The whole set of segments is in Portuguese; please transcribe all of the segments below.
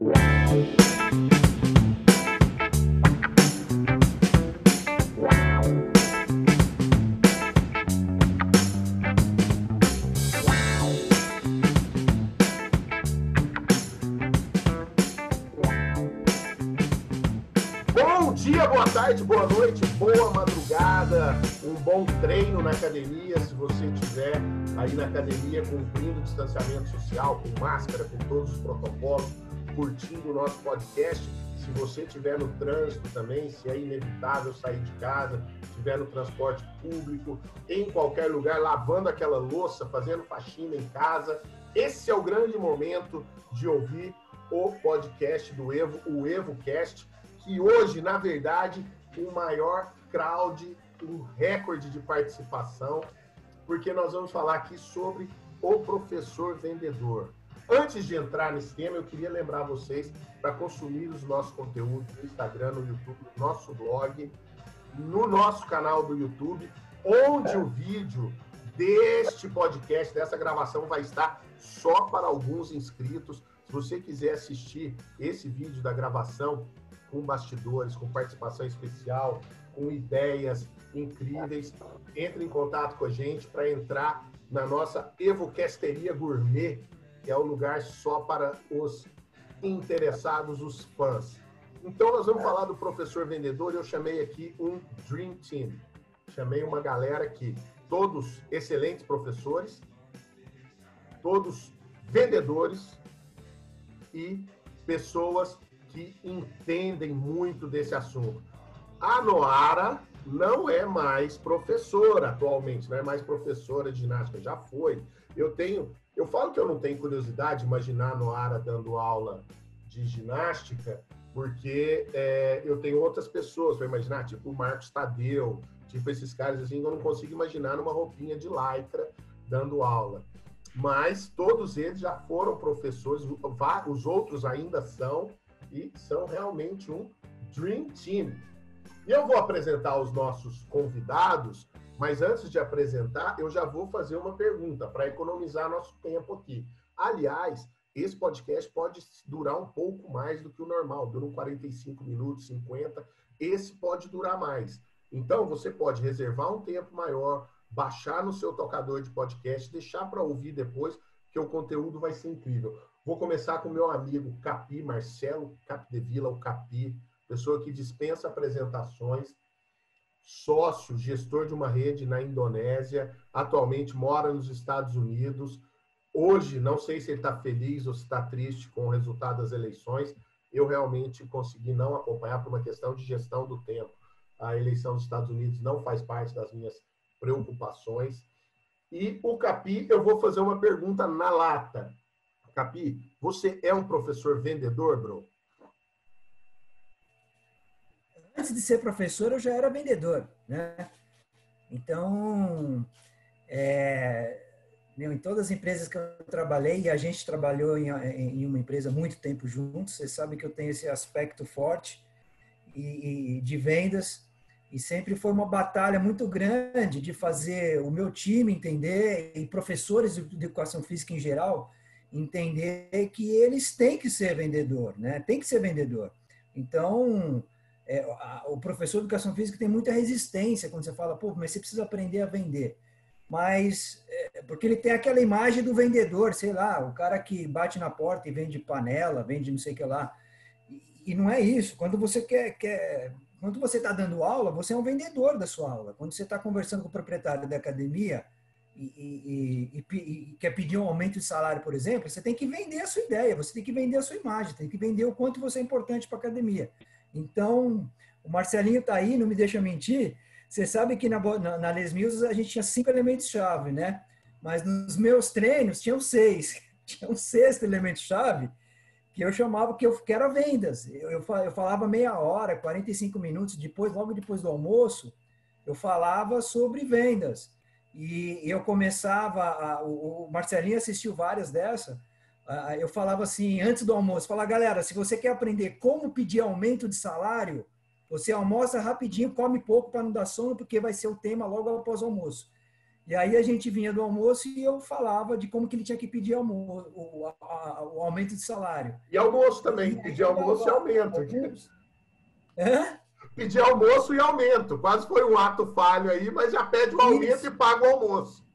Bom dia, boa tarde, boa noite, boa madrugada, um bom treino na academia, se você estiver aí na academia cumprindo o distanciamento social, com máscara, com todos os protocolos, curtindo o nosso podcast. Se você estiver no trânsito também, se é inevitável sair de casa, estiver no transporte público, em qualquer lugar, lavando aquela louça, fazendo faxina em casa, esse é o grande momento de ouvir o podcast do Evo, o EvoCast, que hoje, na verdade, o maior crowd, um recorde de participação, porque nós vamos falar aqui sobre o professor vendedor. Antes de entrar nesse tema, eu queria lembrar vocês para consumir os nossos conteúdos no Instagram, no YouTube, no nosso blog, no nosso canal do YouTube, onde o vídeo deste podcast, dessa gravação, vai estar só para alguns inscritos. Se você quiser assistir esse vídeo da gravação com bastidores, com participação especial, com ideias incríveis, entre em contato com a gente para entrar na nossa Evocasteria Gourmet, que é o lugar só para os interessados, os fãs. Então, nós vamos falar do professor vendedor. Eu chamei aqui um Dream Team. Chamei uma galera aqui, todos excelentes professores, todos vendedores e pessoas que entendem muito desse assunto. A Noara não é mais professora atualmente, não é mais professora de ginástica, já foi. Eu tenho, eu falo que eu não tenho curiosidade de imaginar Noara dando aula de ginástica, porque é, eu tenho outras pessoas para imaginar, tipo o Marcos Tadeu, tipo esses caras assim, eu não consigo imaginar numa roupinha de lycra dando aula. Mas todos eles já foram professores, os outros ainda são, e são realmente um Dream Team. E eu vou apresentar os nossos convidados, mas antes de apresentar, eu já vou fazer uma pergunta para economizar nosso tempo aqui. Aliás, esse podcast pode durar um pouco mais do que o normal, dura 45 minutos, 50. Esse pode durar mais. Então, você pode reservar um tempo maior, baixar no seu tocador de podcast, deixar para ouvir depois, que o conteúdo vai ser incrível. Vou começar com meu amigo Capi, Marcelo Capdevila, o Capi, pessoa que dispensa apresentações, sócio, gestor de uma rede na Indonésia, atualmente mora nos Estados Unidos. Hoje, não sei se ele está feliz ou se está triste com o resultado das eleições. Eu realmente consegui não acompanhar por uma questão de gestão do tempo. A eleição dos Estados Unidos não faz parte das minhas preocupações. E o Capi, eu vou fazer uma pergunta na lata. Capi, você é um professor vendedor, bro? Antes de ser professor, eu já era vendedor, né? Então, é, em todas as empresas que eu trabalhei, e a gente trabalhou em, em uma empresa muito tempo juntos, você sabe que eu tenho esse aspecto forte e, e de vendas, e sempre foi uma batalha muito grande de fazer o meu time entender, e professores de educação física em geral, entender que eles têm que ser vendedor, né? Tem que ser vendedor. Então, é, a, o professor de educação física tem muita resistência quando você fala, pô, mas você precisa aprender a vender. Mas, é, porque ele tem aquela imagem do vendedor, sei lá, o cara que bate na porta e vende panela, vende não sei o que lá. E, e não é isso. Quando você quer, quer quando você está dando aula, você é um vendedor da sua aula. Quando você está conversando com o proprietário da academia, e, e, e, quer pedir um aumento de salário, por exemplo, você tem que vender a sua ideia, você tem que vender a sua imagem, tem que vender o quanto você é importante para a academia. Então, o Marcelinho está aí, não me deixa mentir. Você sabe que na, na, na Les Mills a gente tinha cinco elementos-chave, né? Mas nos meus treinos tinham seis. Tinha um sexto elemento-chave que eu chamava que eu que era vendas. Eu, eu, eu falava meia hora, 45 minutos depois, logo depois do almoço, eu falava sobre vendas. E eu começava, a, o, Marcelinho assistiu várias dessas, eu falava assim, antes do almoço, falar, galera, se você quer aprender como pedir aumento de salário, você almoça rapidinho, come pouco para não dar sono, porque vai ser o tema logo após o almoço. E aí a gente vinha do almoço e eu falava de como que ele tinha que pedir almoço, o aumento de salário. E almoço também. Pedir almoço e aumento. Hã? Pedir almoço e aumento. Quase foi um ato falho aí, mas já pede o aumento Isso. e paga o almoço.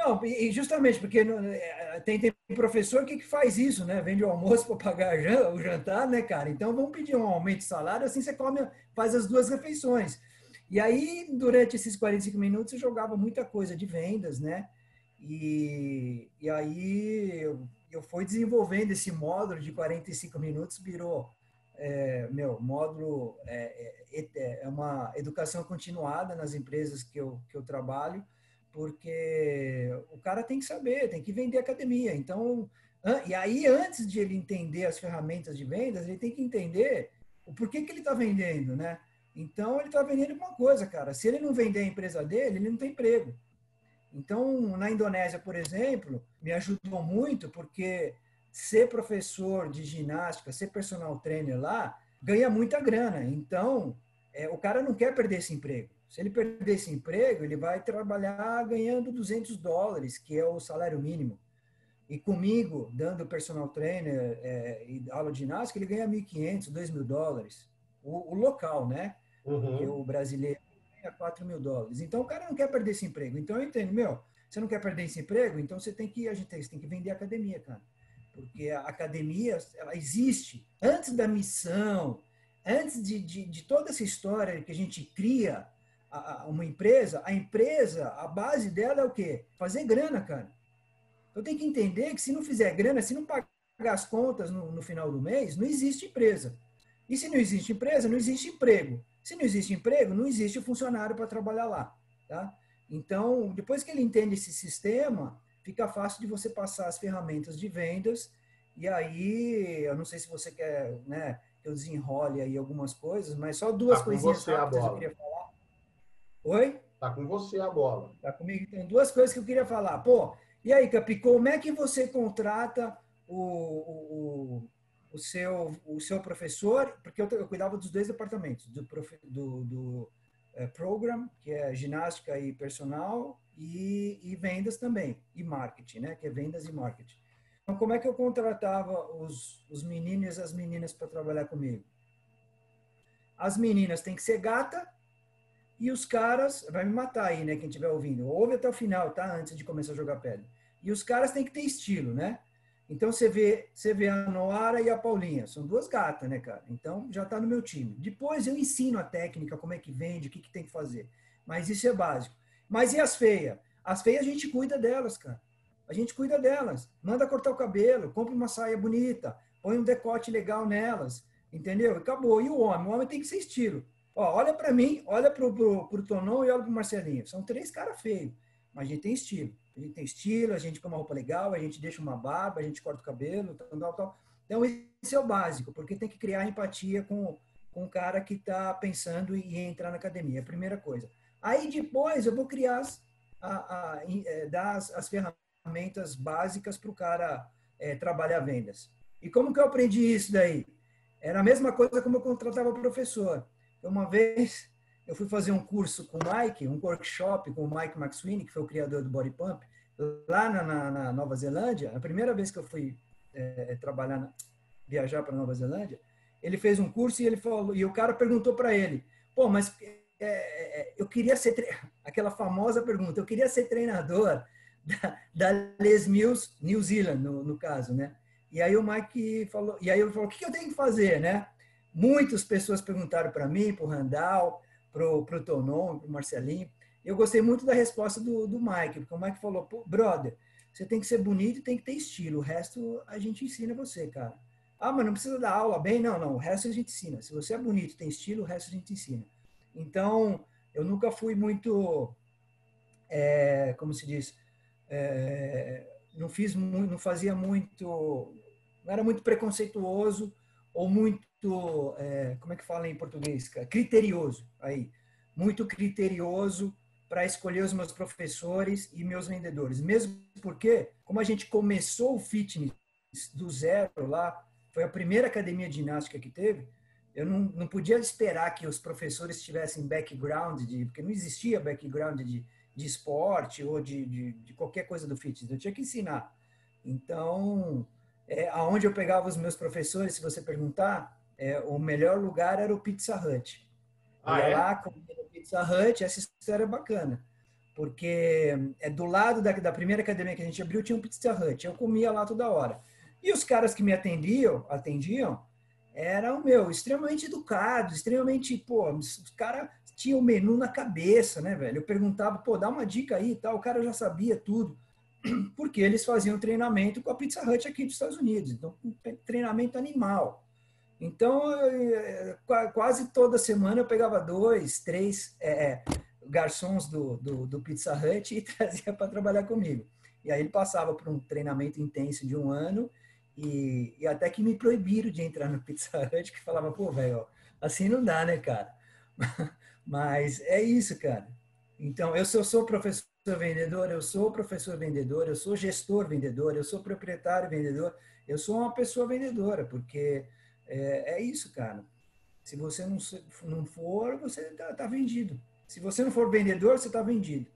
Não, e justamente porque é, tem, tem professor que, que faz isso, né? Vende o almoço para pagar o jantar, né, cara? Então vamos pedir um aumento de salário, assim você come, faz as duas refeições. E aí, durante esses 45 minutos, eu jogava muita coisa de vendas, né? E, e aí eu, eu fui desenvolvendo esse módulo de 45 minutos, virou é, meu módulo é, é, é, uma educação continuada nas empresas que eu, que eu trabalho porque o cara tem que saber, tem que vender academia. Então, e aí antes de ele entender as ferramentas de vendas, ele tem que entender o porquê que ele está vendendo, né? Então ele está vendendo uma coisa, cara. Se ele não vender a empresa dele, ele não tem emprego. Então, na Indonésia, por exemplo, me ajudou muito porque ser professor de ginástica, ser personal trainer lá, ganha muita grana. Então, é, o cara não quer perder esse emprego. Se ele perder esse emprego, ele vai trabalhar ganhando 200 dólares, que é o salário mínimo. E comigo, dando personal trainer é, e aula de ginástica, ele ganha 1.500, 2.000 dólares. O, o, local, né? Uhum. O brasileiro ganha 4 mil dólares. Então, o cara não quer perder esse emprego. Então, eu entendo, meu, você não quer perder esse emprego? Então, você tem que, a gente tem, tem que vender a academia, cara. Porque a academia, ela existe antes da missão, antes de, de, de toda essa história que a gente cria, a, uma empresa, a empresa, a base dela é o quê? Fazer grana, cara. Então tem que entender que se não fizer grana, se não pagar as contas no, no final do mês, não existe empresa. E se não existe empresa, não existe emprego. Se não existe emprego, não existe funcionário para trabalhar lá. Tá? Então, depois que ele entende esse sistema, fica fácil de você passar as ferramentas de vendas. E aí, eu não sei se você quer né, que eu desenrole aí algumas coisas, mas só duas tá coisinhas rápidas eu queria falar. Oi? Tá com você a bola. Tá comigo. Tem duas coisas que eu queria falar. Pô, e aí, Capi, como é que você contrata o, o, o, seu, o seu professor? Porque eu, eu cuidava dos dois departamentos, do, do, do é, program, que é ginástica e personal, e, e, vendas também, e marketing, né? Que é vendas e marketing. Então, como é que eu contratava os, os meninos e as meninas para trabalhar comigo? As meninas têm que ser gata e os caras, vai me matar aí, né, quem estiver ouvindo, ouve até o final, tá? Antes de começar a jogar pedra. E os caras têm que ter estilo, né? Então você vê, você vê a Noara e a Paulinha, são duas gatas, né, cara? Então já tá no meu time. Depois eu ensino a técnica, como é que vende, o que, que tem que fazer. Mas isso é básico. Mas e as feias? As feias a gente cuida delas, cara. A gente cuida delas. Manda cortar o cabelo, compra uma saia bonita, põe um decote legal nelas, entendeu? Acabou. E o homem? O homem tem que ser estilo. Ó, olha para mim, olha para o Tonon e olha para o Marcelinho. São três caras feios, mas a gente tem estilo. A gente tem estilo, a gente põe uma roupa legal, a gente deixa uma barba, a gente corta o cabelo, tal, tal. Então, esse é o básico, porque tem que criar empatia com, com o cara que está pensando em entrar na academia, é a primeira coisa. Aí, depois, eu vou criar, as, a, a, é, dar as, as ferramentas básicas para o cara é, trabalhar vendas. E como que eu aprendi isso daí? Era a mesma coisa como eu contratava professor. Uma vez eu fui fazer um curso com o Mike, um workshop com o Mike McSweeney, que foi o criador do Body Pump, lá na, na, na Nova Zelândia. A primeira vez que eu fui é, trabalhar, na, viajar para Nova Zelândia, ele fez um curso e ele falou, e o cara perguntou para ele, pô, mas é, é, eu queria ser aquela famosa pergunta, eu queria ser treinador da, da Les Mills, New Zealand, no, no caso, né? E aí o Mike falou, e aí ele falou, o que eu tenho que fazer, né? Muitas pessoas perguntaram para mim, para o Randall, para o Tonon, para o Marcelinho. Eu gostei muito da resposta do, do Mike, porque o Mike falou, brother, você tem que ser bonito e tem que ter estilo. O resto a gente ensina você, cara. Ah, mas não precisa dar aula bem? Não, não. O resto a gente ensina. Se você é bonito, tem estilo, o resto a gente ensina. Então, eu nunca fui muito, é, como se diz, é, não fiz, não fazia muito, não era muito preconceituoso ou muito, é, como é que fala em português? Criterioso, aí. Muito criterioso para escolher os meus professores e meus vendedores. Mesmo porque, como a gente começou o fitness do zero lá, foi a primeira academia de ginástica que teve, eu não, não podia esperar que os professores tivessem background, de, porque não existia background de, de esporte ou de, de, de qualquer coisa do fitness. Eu tinha que ensinar. Então, é, aonde eu pegava os meus professores, se você perguntar, é, o melhor lugar era o Pizza Hut. Ah, ia é? lá, comia no Pizza Hut, essa história é bacana. Porque é do lado da, da primeira academia que a gente abriu, tinha um Pizza Hut. Eu comia lá toda hora. E os caras que me atendiam, atendiam, eram, meu, extremamente educados, extremamente, pô, os caras tinham o menu na cabeça, né, velho? Eu perguntava, pô, dá uma dica aí e tal, o cara já sabia tudo. Porque eles faziam treinamento com a Pizza Hut aqui dos Estados Unidos. Então, treinamento animal. Então, quase toda semana eu pegava dois, três é, é, garçons do, do, do, Pizza Hut e trazia para trabalhar comigo. E aí ele passava por um treinamento intenso de um ano e, e, até que me proibiram de entrar no Pizza Hut, que falava, pô, velho, assim não dá, né, cara? Mas é isso, cara. Então, eu sou professor vendedor, eu sou professor vendedor, eu sou gestor vendedor, eu sou proprietário vendedor, eu sou uma pessoa vendedora, porque é, é isso, cara. Se você não, não for, você está tá vendido. Se você não for vendedor, você está vendido.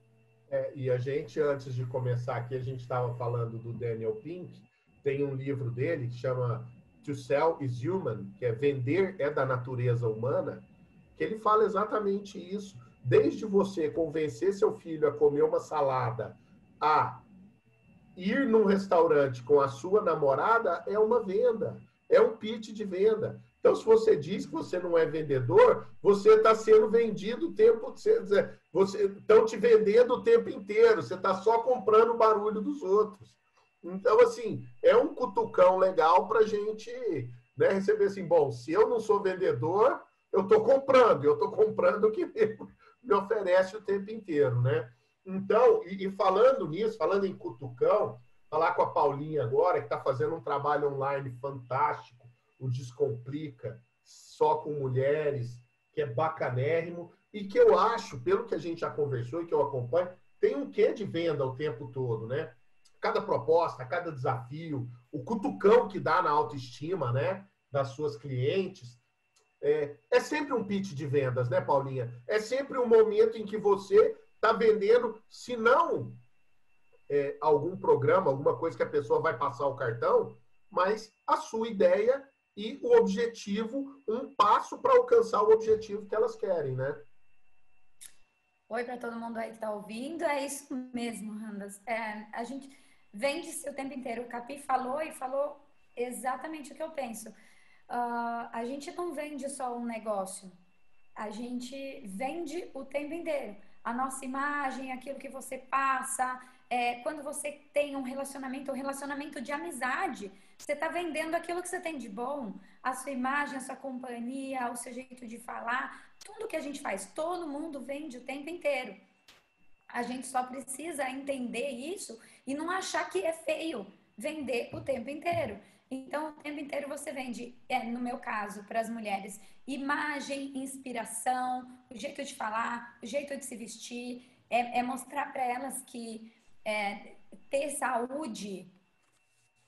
É, e a gente, antes de começar aqui, a gente estava falando do Daniel Pink, tem um livro dele que chama To Sell is Human, que é Vender é da Natureza Humana, que ele fala exatamente isso. Desde você convencer seu filho a comer uma salada, a ir num restaurante com a sua namorada, é uma venda é um pitch de venda. Então, se você diz que você não é vendedor, você está sendo vendido o tempo. Você estão te vendendo o tempo inteiro. Você está só comprando o barulho dos outros. Então, assim, é um cutucão legal para a gente né, receber assim, bom, se eu não sou vendedor, eu estou comprando, eu estou comprando o que me oferece o tempo inteiro, né? Então, e, e falando nisso, falando em cutucão, falar com a Paulinha agora, que está fazendo um trabalho online fantástico, o Descomplica, só com mulheres, que é bacanérrimo, e que eu acho, pelo que a gente já conversou e que eu acompanho, tem um quê de venda o tempo todo, né? Cada proposta, cada desafio, o cutucão que dá na autoestima, né? Das suas clientes. É, é sempre um pitch de vendas, né, Paulinha? É sempre um momento em que você está vendendo, se não é, algum programa, alguma coisa que a pessoa vai passar o cartão, mas a sua ideia e o objetivo, um passo para alcançar o objetivo que elas querem, né? Oi para todo mundo aí que está ouvindo, é isso mesmo, Randas. É, a gente vende-se o tempo inteiro. O Capi falou e falou exatamente o que eu penso. Uh, a gente não vende só um negócio, a gente vende o tempo inteiro. A nossa imagem, aquilo que você passa, é, quando você tem um relacionamento, um relacionamento de amizade, você está vendendo aquilo que você tem de bom, a sua imagem, a sua companhia, o seu jeito de falar, tudo que a gente faz, todo mundo vende o tempo inteiro. A gente só precisa entender isso e não achar que é feio vender o tempo inteiro. Então, o tempo inteiro você vende, é, no meu caso, para as mulheres, imagem, inspiração, o jeito de falar, o jeito de se vestir, é, é mostrar para elas que é, ter saúde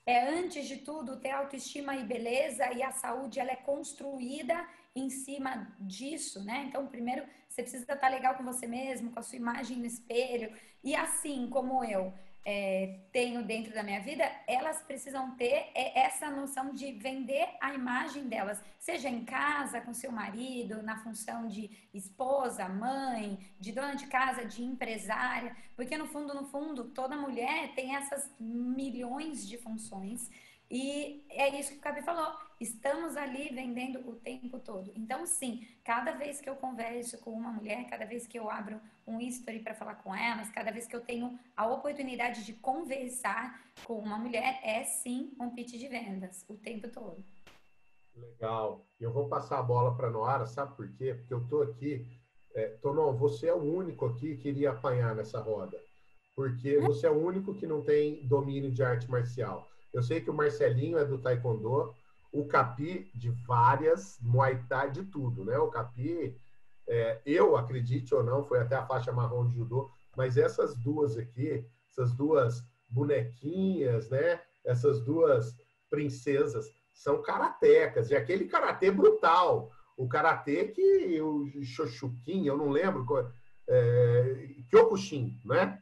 é, antes de tudo, ter autoestima e beleza, e a saúde ela é construída em cima disso, né? Então, primeiro, você precisa estar legal com você mesmo, com a sua imagem no espelho, e assim como eu é, tenho dentro da minha vida, elas precisam ter é, essa noção de vender a imagem delas, seja em casa, com seu marido, na função de esposa, mãe, de dona de casa, de empresária, porque no fundo, no fundo, toda mulher tem essas milhões de funções e é isso que o Cabi falou. Estamos ali vendendo o tempo todo. Então, sim, cada vez que eu converso com uma mulher, cada vez que eu abro um history para falar com elas, cada vez que eu tenho a oportunidade de conversar com uma mulher, é sim um pitch de vendas o tempo todo. Legal. Eu vou passar a bola para a Noara, sabe por quê? Porque eu estou aqui. É, Tonon, você é o único aqui que iria apanhar nessa roda. Porque você é o único que não tem domínio de arte marcial. Eu sei que o Marcelinho é do Taekwondo, o Capi de várias, Muay Thai de tudo, né? O Capi, é, eu acredite ou não, foi até a faixa marrom de judô, mas essas duas aqui, essas duas bonequinhas, né? Essas duas princesas são karatecas, e aquele karatê brutal, o karatê que o Shoshukin, eu não lembro, é, Kyokushin, né?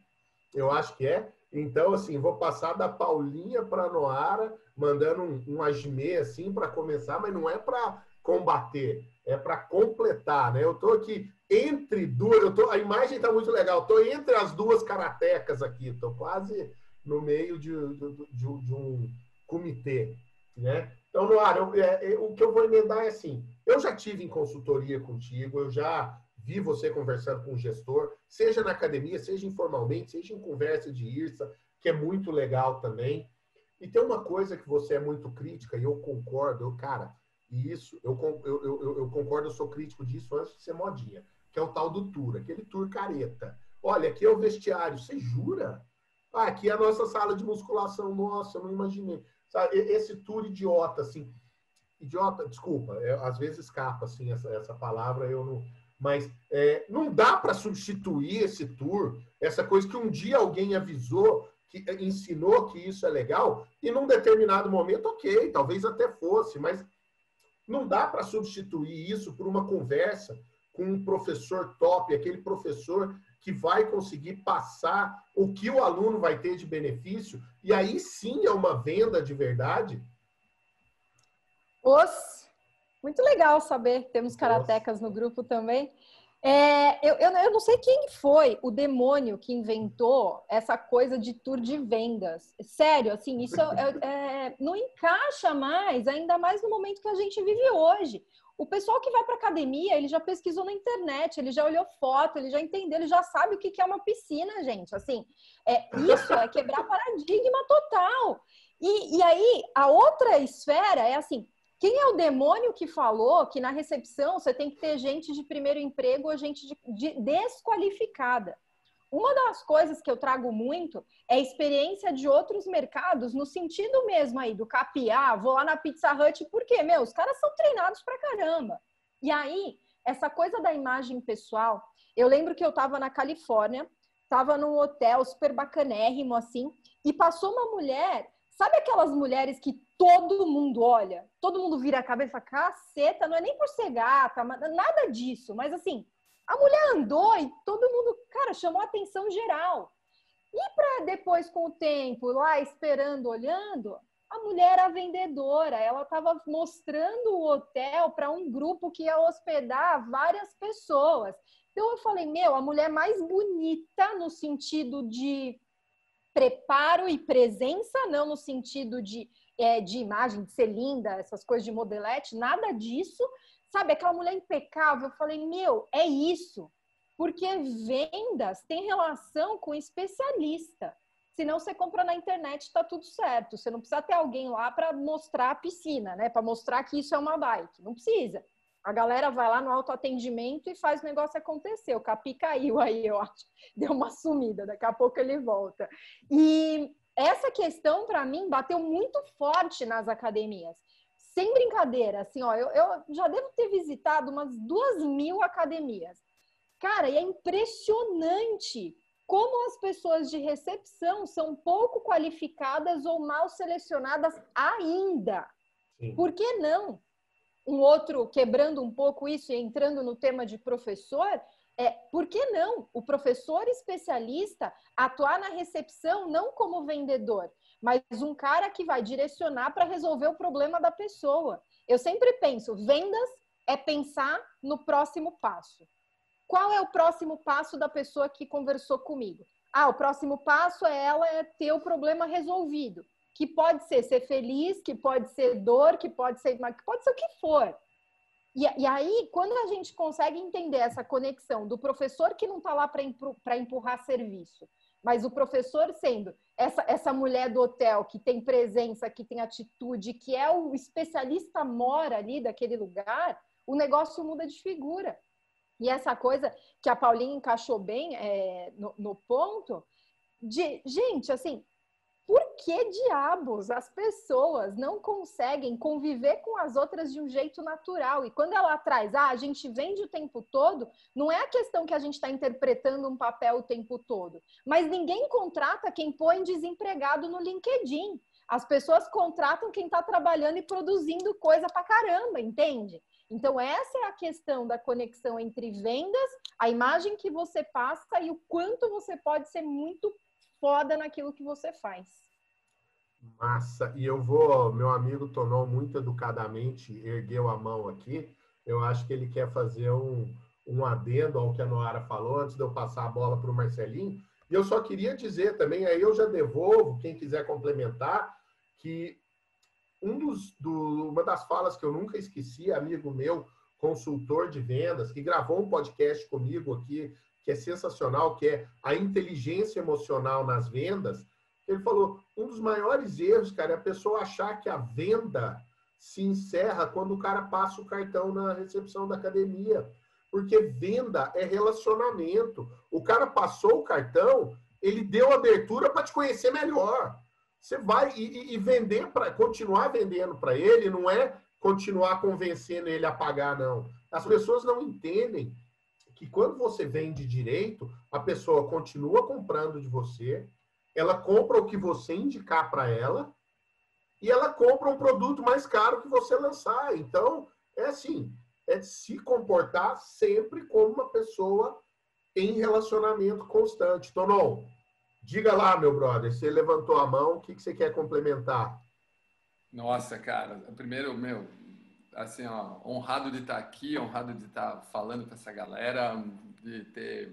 Eu acho que é. Então, assim, vou passar da Paulinha para Noara, mandando um, um agimê, assim, para começar, mas não é para combater, é para completar, né? Eu estou aqui entre duas, eu tô, a imagem está muito legal, estou entre as duas karatecas aqui, estou quase no meio de, de, de, de um comitê, né? Então, Noara, eu, é, é, o que eu vou emendar é assim, eu já tive em consultoria contigo, eu já vi você conversando com o gestor, seja na academia, seja informalmente, seja em conversa de IRSA, que é muito legal também. E tem uma coisa que você é muito crítica, e eu concordo, eu, cara, e isso, eu, eu, eu, eu, concordo, eu sou crítico disso antes de ser modinha, que é o tal do tour, aquele tour careta. Olha, aqui é o vestiário, você jura? Ah, aqui é a nossa sala de musculação, nossa, eu não imaginei. Sabe, esse tour idiota, assim, idiota, desculpa, é, às vezes escapa, assim, essa, essa palavra, eu não... Mas é, não dá para substituir esse tour, essa coisa que um dia alguém avisou, que ensinou que isso é legal, e num determinado momento, ok, talvez até fosse, mas não dá para substituir isso por uma conversa com um professor top, aquele professor que vai conseguir passar o que o aluno vai ter de benefício, e aí sim é uma venda de verdade. Os, muito legal saber, temos karatecas no grupo também. É, eu, eu, eu, não sei quem foi o demônio que inventou essa coisa de tour de vendas. Sério, assim, isso é, é, não encaixa mais, ainda mais no momento que a gente vive hoje. O pessoal que vai para academia, ele já pesquisou na internet, ele já olhou foto, ele já entendeu, ele já sabe o que é uma piscina, gente. Assim, é, isso é quebrar paradigma total. E, e aí, a outra esfera é assim, quem é o demônio que falou que na recepção você tem que ter gente de primeiro emprego ou gente de, de desqualificada? Uma das coisas que eu trago muito é a experiência de outros mercados, no sentido mesmo aí do capiar, vou lá na Pizza Hut, porque, meu, os caras são treinados pra caramba. E aí, essa coisa da imagem pessoal, eu lembro que eu tava na Califórnia, tava num hotel super bacanérrimo, assim, e passou uma mulher Sabe aquelas mulheres que todo mundo olha? Todo mundo vira a cabeça e fala, caceta, não é nem por ser gata, nada disso. Mas assim, a mulher andou e todo mundo, cara, chamou a atenção geral. E para depois, com o tempo, lá esperando, olhando, a mulher era vendedora. Ela estava mostrando o hotel para um grupo que ia hospedar várias pessoas. Então eu falei, meu, a mulher mais bonita no sentido de preparo e presença, não no sentido de, é, de imagem, de ser linda, essas coisas de modelete, nada disso. Sabe, aquela mulher impecável. Eu falei, meu, é isso. Porque vendas tem relação com especialista. Senão você compra na internet, está tudo certo. Você não precisa ter alguém lá para mostrar a piscina, né? Para mostrar que isso é uma bike. Não precisa. A galera vai lá no autoatendimento e faz o negócio acontecer. O Capi caiu aí, eu acho. Deu uma sumida, daqui a pouco ele volta. E essa questão, para mim, bateu muito forte nas academias. Sem brincadeira, assim, ó, eu, eu já devo ter visitado umas duas mil academias. Cara, e é impressionante como as pessoas de recepção são pouco qualificadas ou mal selecionadas ainda. Sim. Por que não? Um outro quebrando um pouco isso e entrando no tema de professor, é, por que não o professor especialista atuar na recepção não como vendedor, mas um cara que vai direcionar para resolver o problema da pessoa? Eu sempre penso, vendas é pensar no próximo passo. Qual é o próximo passo da pessoa que conversou comigo? Ah, o próximo passo é ela ter o problema resolvido que pode ser ser feliz, que pode ser dor, que pode ser, que pode ser o que for. E, e aí, quando a gente consegue entender essa conexão do professor que não está lá para empurrar serviço, mas o professor sendo essa, essa mulher do hotel que tem presença, que tem atitude, que é o especialista mora ali daquele lugar, o negócio muda de figura. E essa coisa que a Paulinha encaixou bem é, no, no ponto de, gente, assim, por que diabos as pessoas não conseguem conviver com as outras de um jeito natural? E quando ela traz, ah, a gente vende o tempo todo, não é a questão que a gente está interpretando um papel o tempo todo, mas ninguém contrata quem põe desempregado no LinkedIn. As pessoas contratam quem está trabalhando e produzindo coisa pra caramba, entende? Então, essa é a questão da conexão entre vendas, a imagem que você passa e o quanto você pode ser muito foda naquilo que você faz. Massa. E eu vou, meu amigo Tonon, muito educadamente, ergueu a mão aqui. Eu acho que ele quer fazer um, um adendo ao que a Noara falou, antes de eu passar a bola para o Marcelinho. E eu só queria dizer também, aí eu já devolvo, quem quiser complementar, que um dos, do, uma das falas que eu nunca esqueci, amigo meu, consultor de vendas, que gravou um podcast comigo aqui, que é sensacional, que é a inteligência emocional nas vendas. Ele falou: um dos maiores erros, cara, é a pessoa achar que a venda se encerra quando o cara passa o cartão na recepção da academia. Porque venda é relacionamento. O cara passou o cartão, ele deu abertura para te conhecer melhor. Você vai e, e vender para continuar vendendo para ele não é continuar convencendo ele a pagar, não. As pessoas não entendem que quando você vende direito, a pessoa continua comprando de você, ela compra o que você indicar para ela e ela compra um produto mais caro que você lançar. Então, é assim, é se comportar sempre como uma pessoa em relacionamento constante. Tonon, Diga lá, meu brother, você levantou a mão, o que, que você quer complementar? Nossa, cara, primeiro, meu, assim, ó, honrado de estar aqui, honrado de estar falando com essa galera, de ter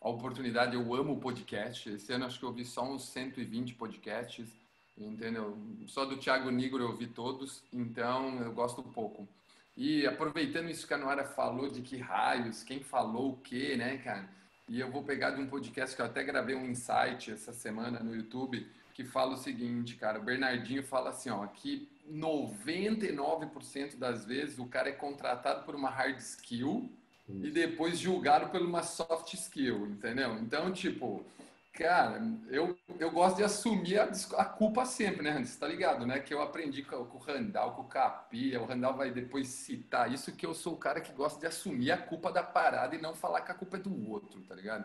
a oportunidade. Eu amo podcast. Esse ano acho que eu ouvi só uns 120 podcasts, entendeu? Só do Thiago Nigro eu ouvi todos, então eu gosto um pouco. E aproveitando isso que a Noara falou de que raios, quem falou o quê, né, cara? E eu vou pegar de um podcast que eu até gravei um insight essa semana no YouTube, que fala o seguinte, cara, o Bernardinho fala assim, ó, que 99% das vezes o cara é contratado por uma hard skill Isso. e depois julgado por uma soft skill, entendeu? Então, tipo, Cara, eu, eu gosto de assumir a, a culpa sempre, né, Você tá ligado, né? Que eu aprendi com, com o Randall, com o Capia. O Randall vai depois citar isso, que eu sou o cara que gosta de assumir a culpa da parada e não falar que a culpa é do outro, tá ligado?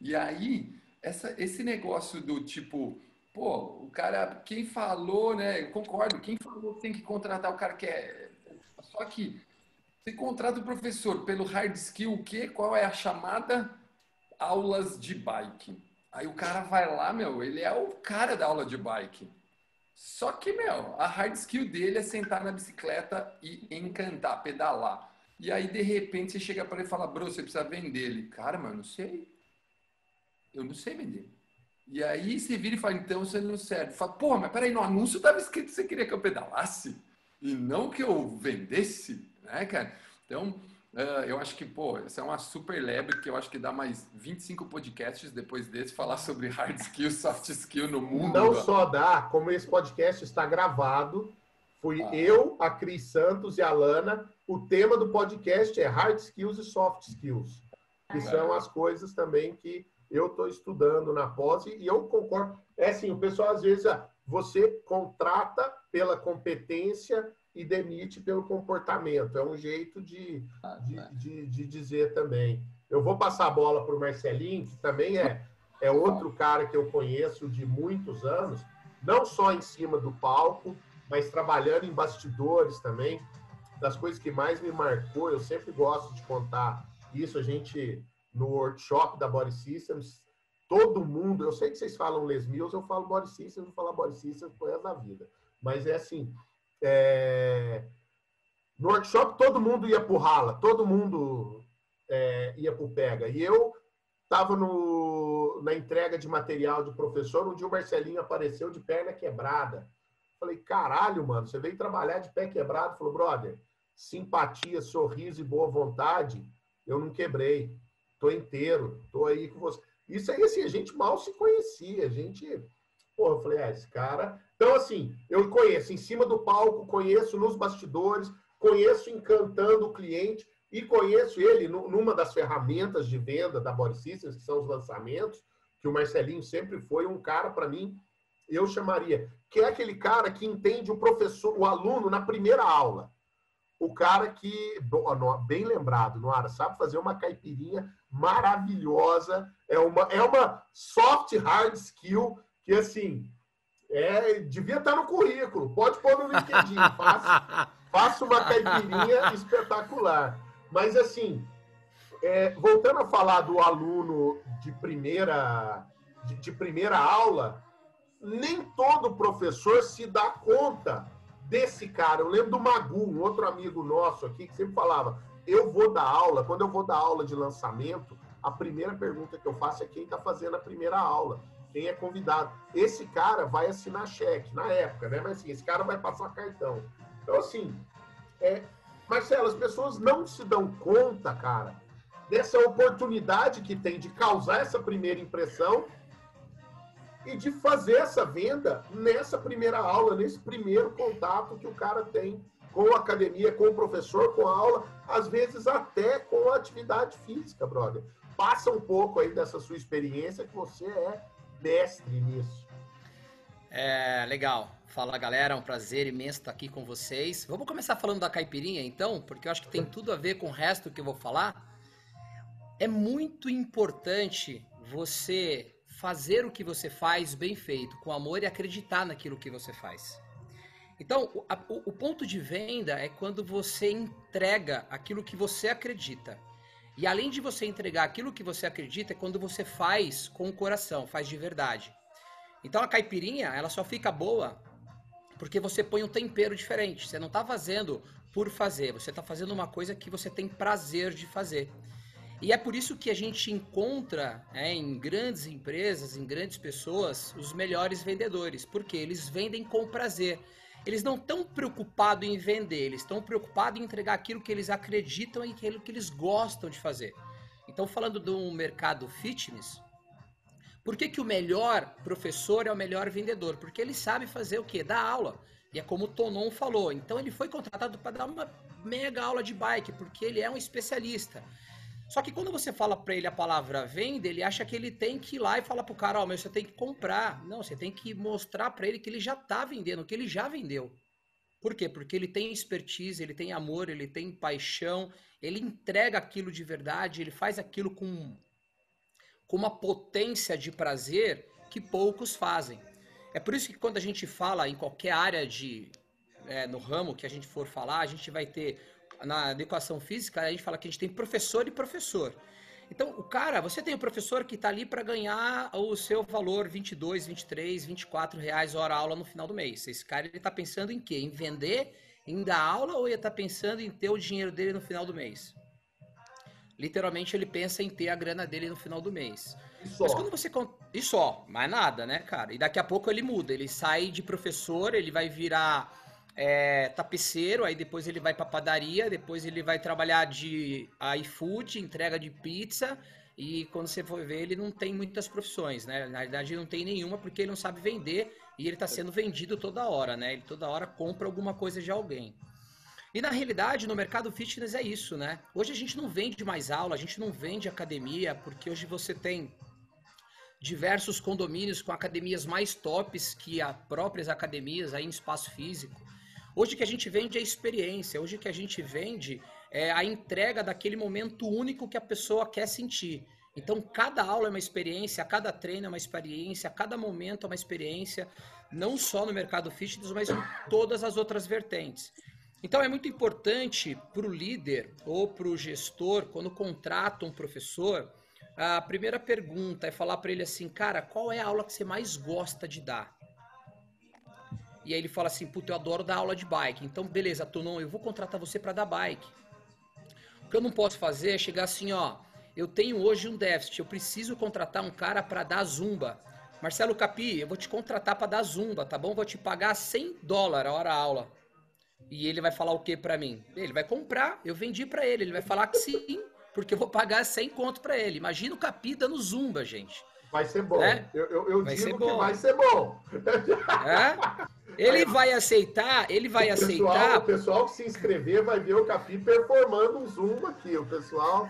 E aí, essa, esse negócio do tipo, pô, o cara, quem falou, né? Eu concordo, quem falou tem que contratar o cara que é. Só que você contrata o professor pelo hard skill, o quê? Qual é a chamada? Aulas de bike. Aí o cara vai lá, meu, ele é o cara da aula de bike. Só que, meu, a hard skill dele é sentar na bicicleta e encantar, pedalar. E aí, de repente, você chega para ele e fala, bro, você precisa vender ele. Cara, mas eu não sei. Eu não sei vender. E aí você vira e fala, então você não serve. Fala, pô, mas peraí, no anúncio estava escrito que você queria que eu pedalasse e não que eu vendesse, né, cara? Então, Uh, eu acho que, pô, essa é uma super lebre que eu acho que dá mais 25 podcasts depois desse falar sobre hard skill, soft skill no mundo. Não só dá, como esse podcast está gravado, fui ah. eu, a Cris Santos e a Lana. O tema do podcast é hard skills e soft skills, que ah. são as coisas também que eu estou estudando na pós e eu concordo. É assim, o pessoal às vezes, ah, você contrata pela competência e demite pelo comportamento. É um jeito de, ah, de, tá. de, de, dizer também. Eu vou passar a bola para o Marcelinho, que também é, é outro cara que eu conheço de muitos anos, não só em cima do palco, mas trabalhando em bastidores também. Das coisas que mais me marcou, eu sempre gosto de contar isso. A gente, no workshop da Body Systems, todo mundo, eu sei que vocês falam Les Mills, eu falo Body Systems, vou falar Body Systems por da vida. Mas é assim, é... No workshop, todo mundo ia para o rala, todo mundo é, ia para o pega. E eu estava na entrega de material do professor, um dia o Marcelinho apareceu de perna quebrada. Falei, caralho, mano, você veio trabalhar de pé quebrado? Falou, brother, simpatia, sorriso e boa vontade, eu não quebrei. Tô inteiro, tô aí com você. Isso aí, assim, a gente mal se conhecia, a gente... Porra, eu falei, ah, esse cara então, assim, eu conheço em cima do palco, conheço nos bastidores, conheço encantando o cliente e conheço ele numa das ferramentas de venda da Body Systems, que são os lançamentos, que o Marcelinho sempre foi um cara, para mim, eu chamaria, que é aquele cara que entende o professor, o aluno na primeira aula. O cara que, bem lembrado, Noara, sabe fazer uma caipirinha maravilhosa, é uma, é uma soft hard skill que, assim, é, devia estar no currículo. Pode pôr no LinkedIn. faça, faça uma caipirinha espetacular. Mas, assim, é, voltando a falar do aluno de primeira de, de primeira aula, nem todo professor se dá conta desse cara. Eu lembro do Magu, um outro amigo nosso aqui, que sempre falava: eu vou dar aula, quando eu vou dar aula de lançamento, a primeira pergunta que eu faço é quem está fazendo a primeira aula, quem é convidado. Esse cara vai assinar cheque, na época, né? Mas assim, esse cara vai passar cartão. Então, assim, é, Marcelo, as pessoas não se dão conta, cara, dessa oportunidade que tem de causar essa primeira impressão e de fazer essa venda nessa primeira aula, nesse primeiro contato que o cara tem com a academia, com o professor, com a aula, às vezes até com a atividade física, brother. Passa um pouco aí dessa sua experiência que você é mestre nisso. É, legal. Fala galera, é um prazer imenso estar aqui com vocês. Vamos começar falando da caipirinha então, porque eu acho que tem tudo a ver com o resto que eu vou falar. É muito importante você fazer o que você faz bem feito, com amor e acreditar naquilo que você faz. Então, o, a, o, ponto de venda é quando você entrega aquilo que você acredita. E além de você entregar aquilo que você acredita, é quando você faz com o coração, faz de verdade. Então a caipirinha, ela só fica boa porque você põe um tempero diferente. Você não está fazendo por fazer, você está fazendo uma coisa que você tem prazer de fazer. E é por isso que a gente encontra é, em grandes empresas, em grandes pessoas, os melhores vendedores, porque eles vendem com prazer. Eles não estão preocupados em vender, eles estão preocupados em entregar aquilo que eles acreditam e aquilo que eles gostam de fazer. Então, falando do mercado fitness, por que, que o melhor professor é o melhor vendedor? Porque ele sabe fazer o quê? Dar aula. E é como o Tonon falou. Então ele foi contratado para dar uma mega aula de bike, porque ele é um especialista. Só que quando você fala para ele a palavra venda, ele acha que ele tem que ir lá e falar pro cara, ó, oh, mas você tem que comprar. Não, você tem que mostrar para ele que ele já tá vendendo, que ele já vendeu. Por quê? Porque ele tem expertise, ele tem amor, ele tem paixão, ele entrega aquilo de verdade, ele faz aquilo com, com uma potência de prazer que poucos fazem. É por isso que quando a gente fala em qualquer área de é, no ramo que a gente for falar, a gente vai ter na educação física, a gente fala que a gente tem professor e professor. Então, o cara, você tem o um professor que está ali para ganhar o seu valor 22, 23, 24 reais hora aula no final do mês. Esse cara ele está pensando em quê? Em vender, em dar aula ou ele está pensando em ter o dinheiro dele no final do mês? Literalmente ele pensa em ter a grana dele no final do mês. Mas quando você e só, mais nada, né, cara? E daqui a pouco ele muda, ele sai de professor, ele vai virar é, tapeceiro, aí depois ele vai para padaria, depois ele vai trabalhar de iFood, entrega de pizza, e quando você for ver, ele não tem muitas profissões, né? Na verdade, ele não tem nenhuma porque ele não sabe vender e ele está sendo vendido toda hora, né? Ele toda hora compra alguma coisa de alguém. E na realidade, no mercado fitness é isso, né? Hoje a gente não vende mais aula, a gente não vende academia, porque hoje você tem diversos condomínios com academias mais tops que as próprias academias aí em espaço físico. Hoje que a gente vende é experiência, hoje que a gente vende é a entrega daquele momento único que a pessoa quer sentir. Então, cada aula é uma experiência, cada treino é uma experiência, cada momento é uma experiência, não só no mercado fitness, mas em todas as outras vertentes. Então, é muito importante para o líder ou para o gestor, quando contrata um professor, a primeira pergunta é falar para ele assim, cara, qual é a aula que você mais gosta de dar? E aí ele fala assim, puta, eu adoro dar aula de bike. Então, beleza, Tonon, eu vou contratar você para dar bike. O que eu não posso fazer é chegar assim, ó, eu tenho hoje um déficit, eu preciso contratar um cara para dar zumba. Marcelo Capi, eu vou te contratar para dar zumba, tá bom? Vou te pagar 100 dólares a hora aula. E ele vai falar o que para mim? Ele vai comprar, eu vendi para ele, ele vai falar que sim, porque eu vou pagar 100 conto para ele. Imagina o Capi dando zumba, gente. Vai ser bom. É? Eu, eu, eu digo que vai ser bom. É? Ele vai aceitar, ele vai o pessoal, aceitar. O pessoal que se inscrever vai ver o Capi performando um zumba aqui. O pessoal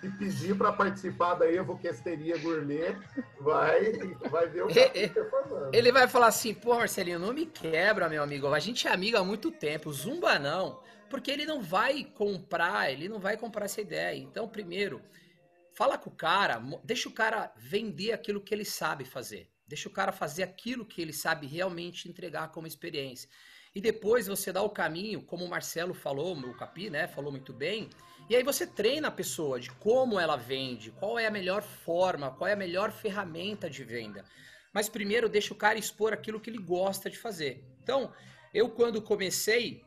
que pedir para participar da Evoquesteria Gourmet vai, vai ver o Capi performando. Ele vai falar assim, pô, Marcelinho, não me quebra, meu amigo. A gente é amigo há muito tempo. Zumba não. Porque ele não vai comprar, ele não vai comprar essa ideia. Então, primeiro, fala com o cara, deixa o cara vender aquilo que ele sabe fazer. Deixa o cara fazer aquilo que ele sabe realmente entregar como experiência. e depois você dá o caminho, como o Marcelo falou, o Capi, né, falou muito bem, e aí você treina a pessoa de como ela vende, qual é a melhor forma, qual é a melhor ferramenta de venda. Mas primeiro deixa o cara expor aquilo que ele gosta de fazer. Então, eu quando comecei,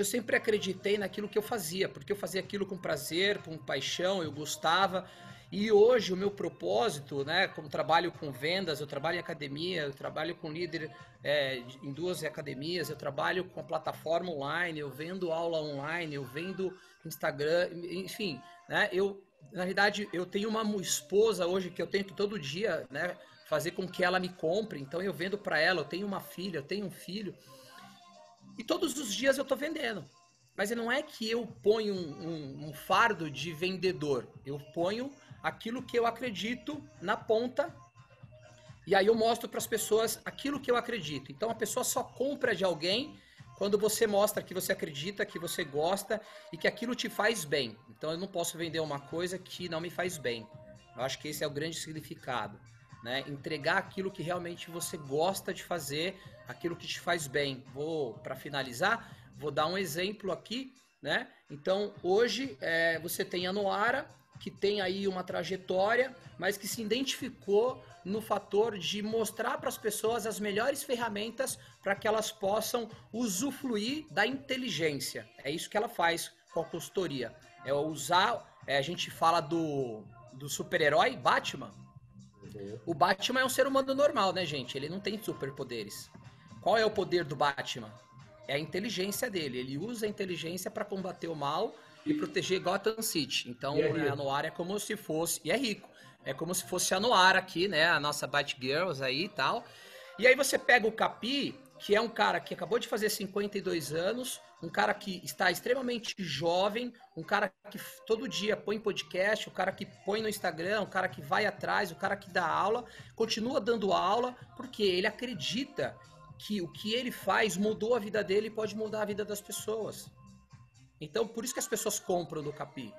eu sempre acreditei naquilo que eu fazia, porque eu fazia aquilo com prazer, com paixão, eu gostava. E hoje o meu propósito, né, como trabalho com vendas, eu trabalho em academia, eu trabalho com líder é, em duas academias, eu trabalho com a plataforma online, eu vendo aula online, eu vendo Instagram, enfim, né, eu na verdade eu tenho uma esposa hoje que eu tenho que todo dia, né, fazer com que ela me compre, então eu vendo para ela, eu tenho uma filha, eu tenho um filho, e todos os dias eu estou vendendo. Mas não é que eu ponho um, um, um fardo de vendedor, eu ponho aquilo que eu acredito na ponta e aí eu mostro para as pessoas aquilo que eu acredito. Então a pessoa só compra de alguém quando você mostra que você acredita, que você gosta e que aquilo te faz bem. Então eu não posso vender uma coisa que não me faz bem. Eu acho que esse é o grande significado. Né? Entregar aquilo que realmente você gosta de fazer, aquilo que te faz bem. Vou, para finalizar, vou dar um exemplo aqui. Né? Então, hoje é, você tem a Noara, que tem aí uma trajetória, mas que se identificou no fator de mostrar para as pessoas as melhores ferramentas para que elas possam usufruir da inteligência. É isso que ela faz com a consultoria. É usar, é, a gente fala do, do super-herói Batman. O Batman é um ser humano normal, né, gente? Ele não tem superpoderes. Qual é o poder do Batman? É a inteligência dele. Ele usa a inteligência para combater o mal e proteger Gotham City. Então, é né, a Noir é como se fosse. E é rico. É como se fosse a Noir aqui, né? A nossa Batgirls aí e tal. E aí você pega o Capi, que é um cara que acabou de fazer 52 anos, um cara que está extremamente jovem, um cara que todo dia põe podcast, o um cara que põe no Instagram, um cara que vai atrás, o um cara que dá aula, continua dando aula, porque ele acredita que o que ele faz mudou a vida dele e pode mudar a vida das pessoas. Então, por isso que as pessoas compram do Capi.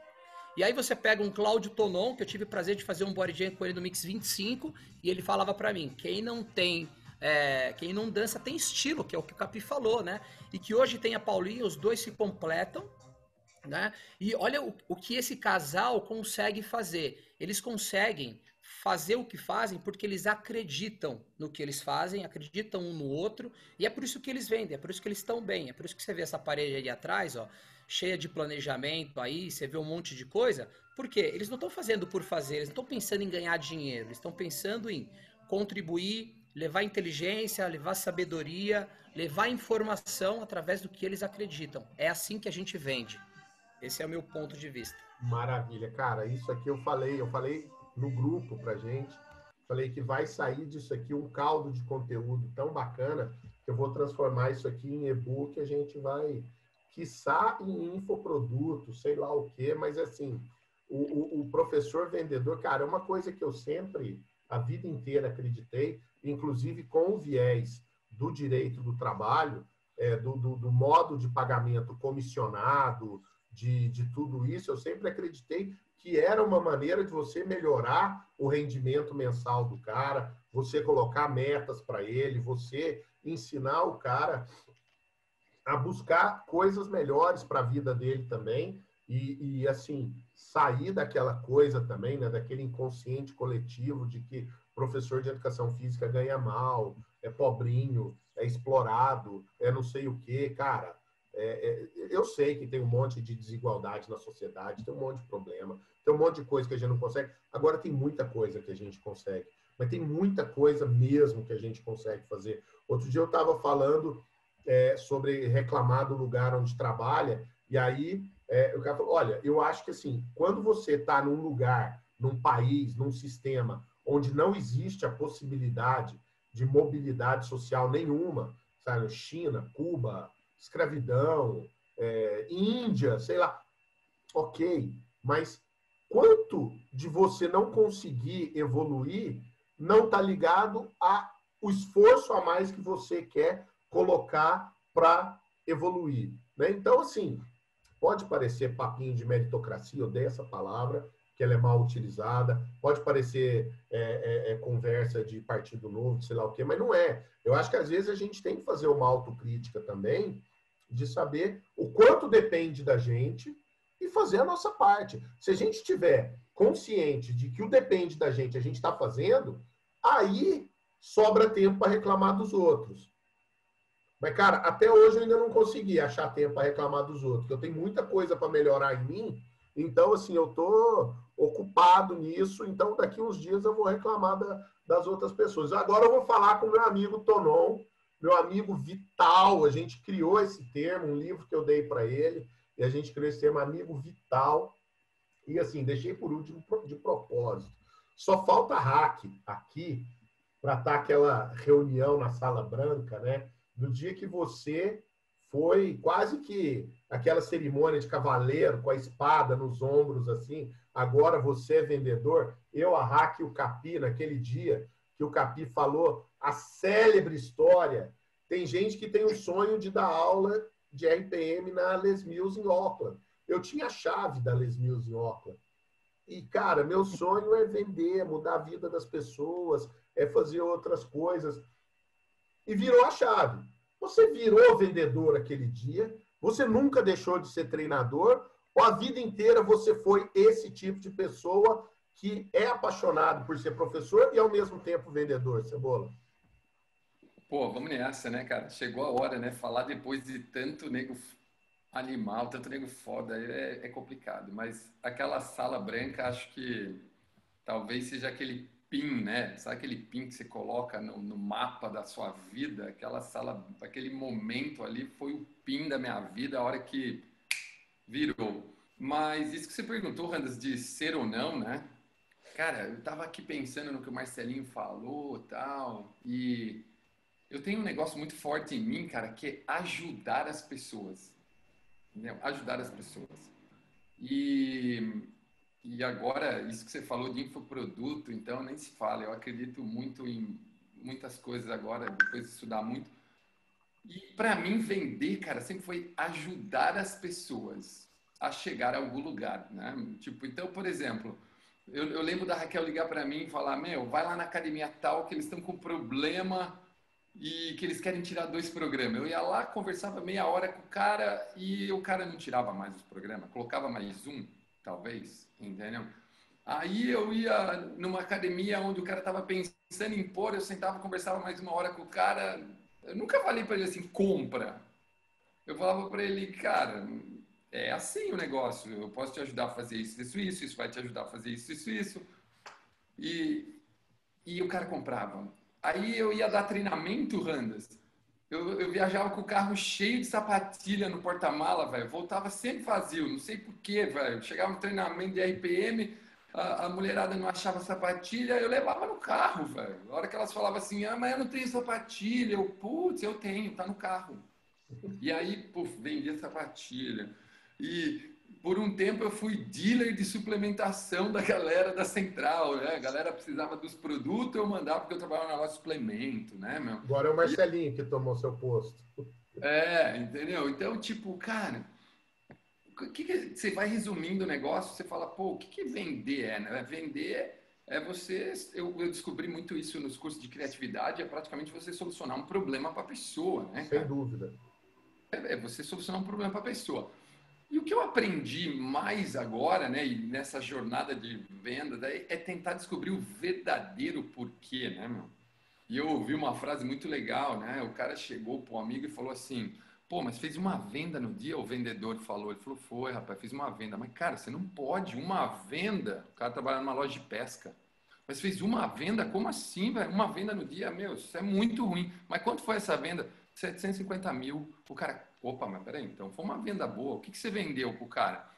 E aí você pega um Cláudio Tonon, que eu tive o prazer de fazer um body jam com ele no Mix 25, e ele falava para mim, quem não tem, é, quem não dança tem estilo, que é o que o Capi falou, né? E que hoje tem a Paulinha, os dois se completam, né? E olha o, o que esse casal consegue fazer. Eles conseguem fazer o que fazem porque eles acreditam no que eles fazem, acreditam um no outro, e é por isso que eles vendem, é por isso que eles estão bem, é por isso que você vê essa parede ali atrás, ó, cheia de planejamento aí, você vê um monte de coisa. Por quê? Eles não estão fazendo por fazer, eles não estão pensando em ganhar dinheiro, eles estão pensando em contribuir, levar inteligência, levar sabedoria, levar informação através do que eles acreditam. É assim que a gente vende. Esse é o meu ponto de vista. Maravilha, cara. Isso aqui eu falei, eu falei no grupo pra gente. Falei que vai sair disso aqui um caldo de conteúdo tão bacana que eu vou transformar isso aqui em e-book. A gente vai quiçá em infoproduto, sei lá o quê, mas assim, o, o, o, professor vendedor, cara, é uma coisa que eu sempre, a vida inteira acreditei, inclusive com o viés do direito do trabalho, é, do, do, do, modo de pagamento comissionado, de, de tudo isso, eu sempre acreditei que era uma maneira de você melhorar o rendimento mensal do cara, você colocar metas para ele, você ensinar o cara a buscar coisas melhores para a vida dele também. E, e, assim sair daquela coisa também, né, daquele inconsciente coletivo de que professor de educação física ganha mal, é pobrinho, é explorado, é não sei o que, cara. É, é, eu sei que tem um monte de desigualdade na sociedade, tem um monte de problema, tem um monte de coisa que a gente não consegue. Agora tem muita coisa que a gente consegue, mas tem muita coisa mesmo que a gente consegue fazer. Outro dia eu estava falando é, sobre reclamar do lugar onde trabalha, e aí é, o cara falou, olha, eu acho que assim, quando você está num lugar, num país, num sistema onde não existe a possibilidade de mobilidade social nenhuma, sabe, China, Cuba, escravidão, é, Índia, sei lá, ok, mas quanto de você não conseguir evoluir não está ligado ao esforço a mais que você quer colocar para evoluir. Né? Então, assim, pode parecer papinho de meritocracia, odeio essa palavra, que ela é mal utilizada. Pode parecer é, é, é, conversa de partido novo, sei lá o quê, mas não é. Eu acho que às vezes a gente tem que fazer uma autocrítica também de saber o quanto depende da gente e fazer a nossa parte. Se a gente tiver consciente de que o depende da gente a gente está fazendo, aí sobra tempo para reclamar dos outros. Mas, cara, até hoje eu ainda não consegui achar tempo para reclamar dos outros. Eu tenho muita coisa para melhorar em mim. Então, assim, eu tô ocupado nisso. Então, daqui uns dias eu vou reclamar da, das outras pessoas. Agora eu vou falar com meu amigo Tonon, meu amigo Vital. A gente criou esse termo, um livro que eu dei para ele. E a gente criou esse termo, amigo Vital. E, assim, deixei por último de propósito. Só falta hack aqui para estar tá aquela reunião na sala branca, né? do dia que você foi quase que aquela cerimônia de cavaleiro com a espada nos ombros assim. Agora você é vendedor. Eu, a Hack e o Capi, naquele dia que o Capi falou a célebre história. Tem gente que tem o sonho de dar aula de RPM na Les Mills em Auckland. Eu tinha a chave da Les Mills em Auckland. E, cara, meu sonho é vender, mudar a vida das pessoas, é fazer outras coisas e virou a chave. Você virou vendedor aquele dia, você nunca deixou de ser treinador, ou a vida inteira você foi esse tipo de pessoa que é apaixonado por ser professor e ao mesmo tempo vendedor, Cebola? Pô, vamos nessa, né, cara? Chegou a hora, né? Falar depois de tanto nego animal, tanto nego foda, é, é complicado. Mas aquela sala branca, acho que talvez seja aquele pin, né? Sabe aquele pin que você coloca no, no, mapa da sua vida? Aquela sala, aquele momento ali foi o pin da minha vida, a hora que virou. Mas isso que você perguntou, Randas, de ser ou não, né? Cara, eu tava aqui pensando no que o Marcelinho falou tal, e eu tenho um negócio muito forte em mim, cara, que é ajudar as pessoas. Entendeu? Ajudar as pessoas. E e agora, isso que você falou de infoproduto, então nem se fala. Eu acredito muito em muitas coisas agora, depois de estudar muito. E para mim, vender, cara, sempre foi ajudar as pessoas a chegar a algum lugar, né? Tipo, então, por exemplo, eu, eu lembro da Raquel ligar para mim e falar: Meu, vai lá na academia tal que eles estão com problema e que eles querem tirar dois programas. Eu ia lá, conversava meia hora com o cara e o cara não tirava mais os programas, colocava mais um talvez, entendeu? Aí eu ia numa academia onde o cara estava pensando em pôr, eu sentava, conversava mais uma hora com o cara. Eu nunca falei para ele assim, compra. Eu falava para ele, cara, é assim o negócio. Eu posso te ajudar a fazer isso, isso, isso. Isso vai te ajudar a fazer isso, isso, isso. E, e o cara comprava. Aí eu ia dar treinamento, Randas. Eu, eu, viajava com o carro cheio de sapatilha no porta-mala, velho. Voltava sempre vazio, não sei porquê, velho. Chegava no treinamento de RPM, a, a, mulherada não achava sapatilha, eu levava no carro, velho. A hora que elas falavam assim, ah, mas eu não tenho sapatilha. Eu, putz, eu tenho, tá no carro. E aí, puf, vendia sapatilha. E por um tempo eu fui dealer de suplementação da galera da central, né? A galera precisava dos produtos, eu mandava porque eu trabalhava na loja de suplemento, né, meu? Agora é o Marcelinho e... que tomou seu posto. É, entendeu? Então, tipo, cara, o que, que você vai resumindo o negócio, você fala, pô, o que, que vender é, né? Vender é você, eu, eu, descobri muito isso nos cursos de criatividade, é praticamente você solucionar um problema para a pessoa, né? Sem dúvida. É, é você solucionar um problema para a pessoa. E o que eu aprendi mais agora, né, e nessa jornada de venda, daí, é tentar descobrir o verdadeiro porquê, né, meu? E eu ouvi uma frase muito legal, né? O cara chegou para um amigo e falou assim: pô, mas fez uma venda no dia? O vendedor falou: ele falou, foi, rapaz, fiz uma venda. Mas, cara, você não pode, uma venda. O cara trabalha numa loja de pesca. Mas fez uma venda? Como assim, velho? Uma venda no dia? Meu, isso é muito ruim. Mas quanto foi essa venda? 750 mil. O cara, Opa, mas peraí, então foi uma venda boa. O que, que você vendeu pro cara?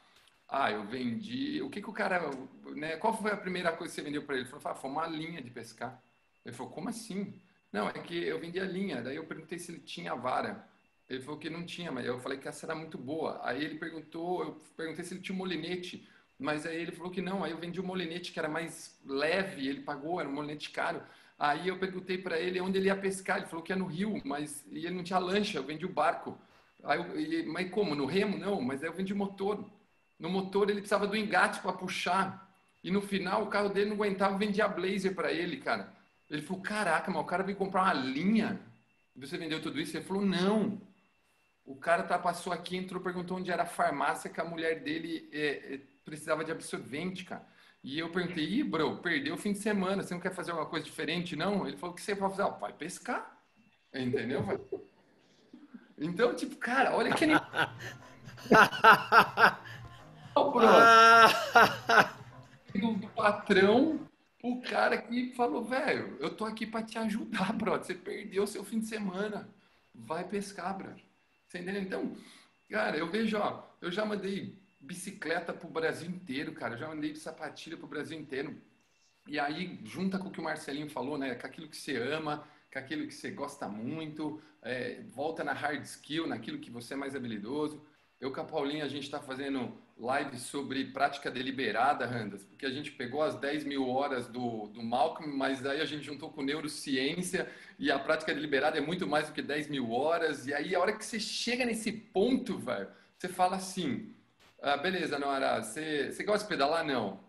Ah, eu vendi. O que, que o cara. Né, qual foi a primeira coisa que você vendeu para ele? Ele falou, ah, foi uma linha de pescar. Ele falou, como assim? Não, é que eu vendi a linha. Daí eu perguntei se ele tinha vara. Ele falou que não tinha, mas eu falei que essa era muito boa. Aí ele perguntou, eu perguntei se ele tinha um molinete, mas aí ele falou que não. Aí eu vendi um molinete que era mais leve, ele pagou, era um molinete caro. Aí eu perguntei para ele onde ele ia pescar. Ele falou que ia no rio, mas ele não tinha lancha, eu vendi o barco. Aí eu, mas como? No remo? Não, mas aí eu vendi motor. No motor ele precisava do engate para puxar. E no final o carro dele não aguentava, vendia blazer para ele, cara. Ele falou: Caraca, mas o cara veio comprar uma linha. Você vendeu tudo isso? Ele falou: Não. O cara tá, passou aqui, entrou, perguntou onde era a farmácia que a mulher dele é, é, precisava de absorvente, cara. E eu perguntei, ih, bro, perdeu o fim de semana, você não quer fazer alguma coisa diferente, não? Ele falou, o que você vai fazer? Ah, vai pescar. Entendeu? Então, tipo, cara, olha que... bro. do, do patrão, o cara que falou, velho, eu tô aqui para te ajudar, bro. Você perdeu o seu fim de semana. Vai pescar, bro. Você entendeu? Então, cara, eu vejo, ó, eu já mandei bicicleta pro Brasil inteiro, cara. Eu já mandei sapatilha pro Brasil inteiro. E aí, junta com o que o Marcelinho falou, né? Com aquilo que você ama, com aquilo que você gosta muito, é, volta na hard skill, naquilo que você é mais habilidoso. Eu com a Paulinha, a gente está fazendo live sobre prática deliberada, Randas, porque a gente pegou as 10 mil horas do, do Malcolm, mas aí a gente juntou com neurociência e a prática deliberada é muito mais do que 10 mil horas. E aí, a hora que você chega nesse ponto, velho, você fala assim: ah, beleza, Nora, você, você gosta de pedalar? Não.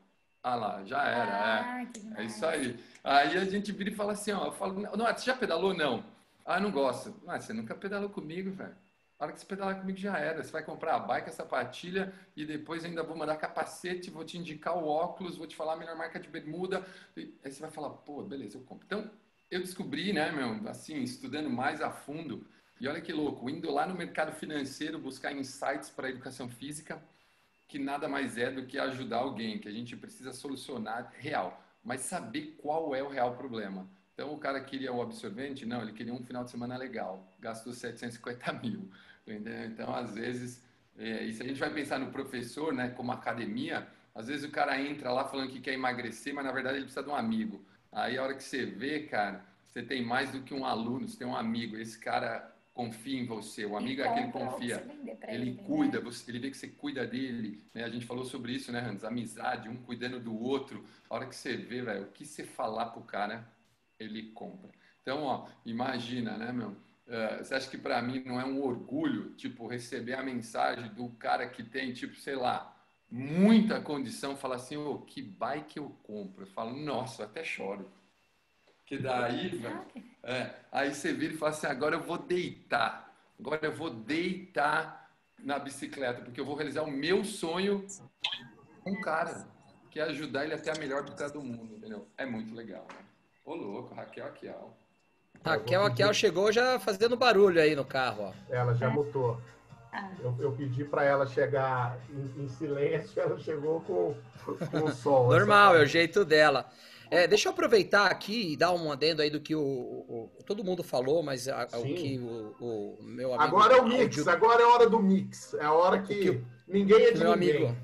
Ah lá, já era. É. Ah, é. é isso aí. Aí a gente vira e fala assim: ó, eu falo, Nora, você já pedalou? Não. Ah, não gosto. Ah, você nunca pedalou comigo, velho. A hora que você pedalar comigo já era. Você vai comprar a bike, a sapatilha e depois ainda vou mandar capacete, vou te indicar o óculos, vou te falar a melhor marca de bermuda. E aí você vai falar, pô, beleza, eu compro. Então, eu descobri, né, meu, assim, estudando mais a fundo. E olha que louco, indo lá no mercado financeiro buscar insights para a educação física, que nada mais é do que ajudar alguém, que a gente precisa solucionar real, mas saber qual é o real problema. Então, o cara queria o absorvente? Não, ele queria um final de semana legal, gastou 750 mil. Entendeu? Então, às vezes, é, e se a gente vai pensar no professor, né, como academia, às vezes o cara entra lá falando que quer emagrecer, mas na verdade ele precisa de um amigo. Aí a hora que você vê, cara, você tem mais do que um aluno, você tem um amigo. Esse cara confia em você, o amigo é aquele que confia. Ele, ele cuida, né? você, ele vê que você cuida dele. Né? A gente falou sobre isso, né, Hans? Amizade, um cuidando do outro. A hora que você vê, velho, o que você falar pro cara, ele compra. Então, ó, imagina, né, meu? Uh, você acha que para mim não é um orgulho, tipo, receber a mensagem do cara que tem, tipo, sei lá, muita condição, falar assim, ô, oh, que bike eu compro? Eu falo, nossa, eu até choro. Que daí, velho, é, aí você vira e fala assim, agora eu vou deitar, agora eu vou deitar na bicicleta, porque eu vou realizar o meu sonho com um cara, que é ajudar ele a ter a melhor bicicleta do mundo, entendeu? É muito legal, né? Ô, louco, Raquel aqui, ó. Raquel, Raquel chegou já fazendo barulho aí no carro, ó. Ela já mutou. Ah. Eu, eu pedi para ela chegar em, em, silêncio, ela chegou com, com o som. Normal, é o jeito dela. É, deixa eu aproveitar aqui e dar um adendo aí do que o, o todo mundo falou, mas a, o que o, o, meu amigo. Agora é o mix, agora é a hora do mix. É a hora que, que ninguém é de meu ninguém. Amigo,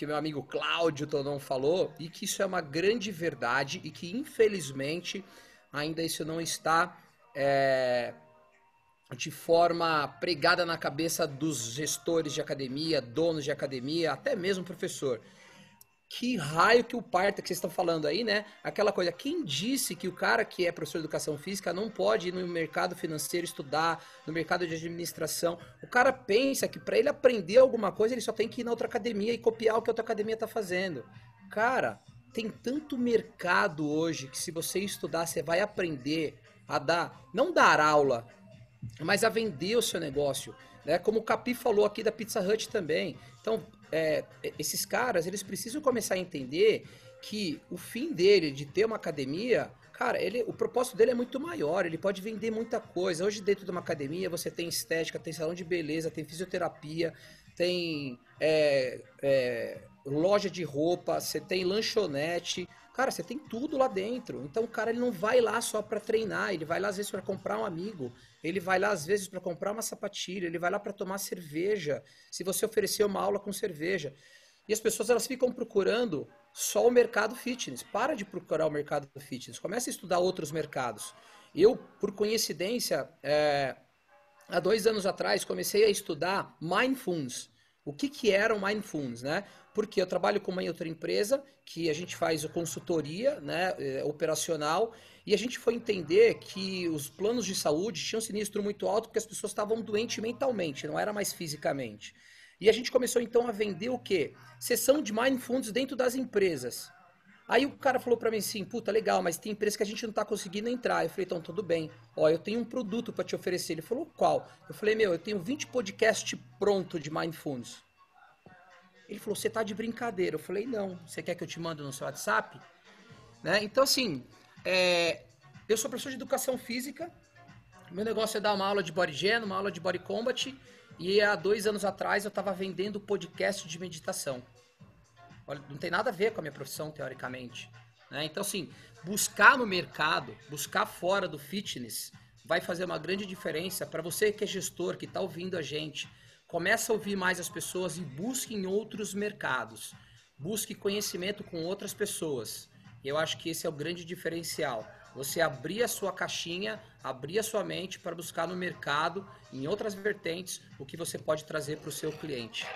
que meu amigo Cláudio Tonon falou, e que isso é uma grande verdade, e que infelizmente ainda isso não está é, de forma pregada na cabeça dos gestores de academia, donos de academia, até mesmo professor. Que raio que o parta que vocês estão falando aí, né? Aquela coisa, quem disse que o cara que é professor de educação física não pode ir no mercado financeiro estudar, no mercado de administração? O cara pensa que para ele aprender alguma coisa, ele só tem que ir na outra academia e copiar o que a outra academia está fazendo. Cara, tem tanto mercado hoje que se você estudar, você vai aprender a dar, não dar aula, mas a vender o seu negócio. Né? Como o Capi falou aqui da Pizza Hut também. Então, é, esses caras, eles precisam começar a entender que o fim dele de ter uma academia, cara, ele, o propósito dele é muito maior, ele pode vender muita coisa. Hoje, dentro de uma academia, você tem estética, tem salão de beleza, tem fisioterapia, tem é, é, loja de roupa, você tem lanchonete. Cara, você tem tudo lá dentro. Então o cara ele não vai lá só para treinar, ele vai lá às vezes para comprar um amigo, ele vai lá às vezes para comprar uma sapatilha, ele vai lá para tomar cerveja. Se você oferecer uma aula com cerveja. E as pessoas elas ficam procurando só o mercado fitness. Para de procurar o mercado fitness, comece a estudar outros mercados. Eu, por coincidência, é, há dois anos atrás comecei a estudar Mindfulness. O que, que era o Mindfulness, né? Porque eu trabalho com uma outra empresa que a gente faz consultoria né, é, operacional e a gente foi entender que os planos de saúde tinham sinistro muito alto porque as pessoas estavam doentes mentalmente, não era mais fisicamente. E a gente começou então a vender o quê? Sessão de Mindfulness dentro das empresas. Aí o cara falou para mim assim, puta, legal, mas tem empresa que a gente não tá conseguindo entrar. Eu falei, então tudo bem. Ó, eu tenho um produto para te oferecer. Ele falou, qual? Eu falei, meu, eu tenho 20 podcasts pronto de Mindfulness. Ele falou, você tá de brincadeira. Eu falei, não. Você quer que eu te mande no seu WhatsApp? Né? Então, assim, é, eu sou professor de educação física. Meu negócio é dar uma aula de body gen, uma aula de body combat. E há dois anos atrás eu estava vendendo podcast de meditação. Olha, não tem nada a ver com a minha profissão, teoricamente. Né? Então, assim, buscar no mercado, buscar fora do fitness, vai fazer uma grande diferença para você que é gestor, que está ouvindo a gente. Começa a ouvir mais as pessoas e busque em outros mercados. Busque conhecimento com outras pessoas. Eu acho que esse é o grande diferencial. Você abrir a sua caixinha, abrir a sua mente para buscar no mercado, em outras vertentes, o que você pode trazer para o seu cliente.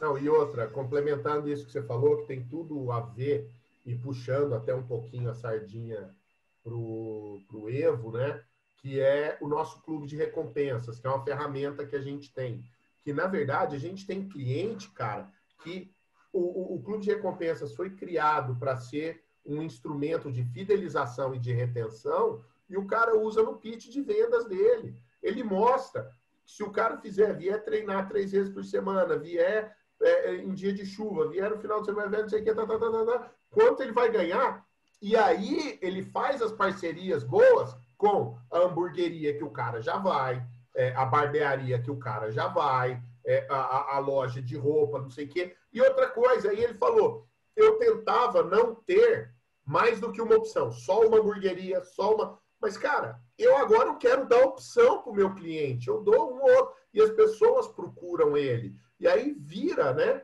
Não, e outra, complementando isso que você falou, que tem tudo a ver e puxando até um pouquinho a sardinha pro, pro Evo, né? Que é o nosso clube de recompensas, que é uma ferramenta que a gente tem. Que, na verdade, a gente tem cliente, cara, que o, o, o clube de recompensas foi criado para ser um instrumento de fidelização e de retenção, e o cara usa no pitch de vendas dele. Ele mostra se o cara fizer, vier treinar três vezes por semana, vier é, é, em dia de chuva, vier no final de semana, não sei o que, tá, tá, tá, tá, tá, quanto ele vai ganhar. E aí ele faz as parcerias boas com a hamburgueria que o cara já vai, é, a barbearia que o cara já vai, é, a, a, loja de roupa, não sei o quê. E outra coisa, aí ele falou, eu tentava não ter mais do que uma opção, só uma hamburgueria, só uma. Mas, cara, eu agora eu quero dar opção para o meu cliente. Eu dou um outro. E as pessoas procuram ele. E aí vira, né?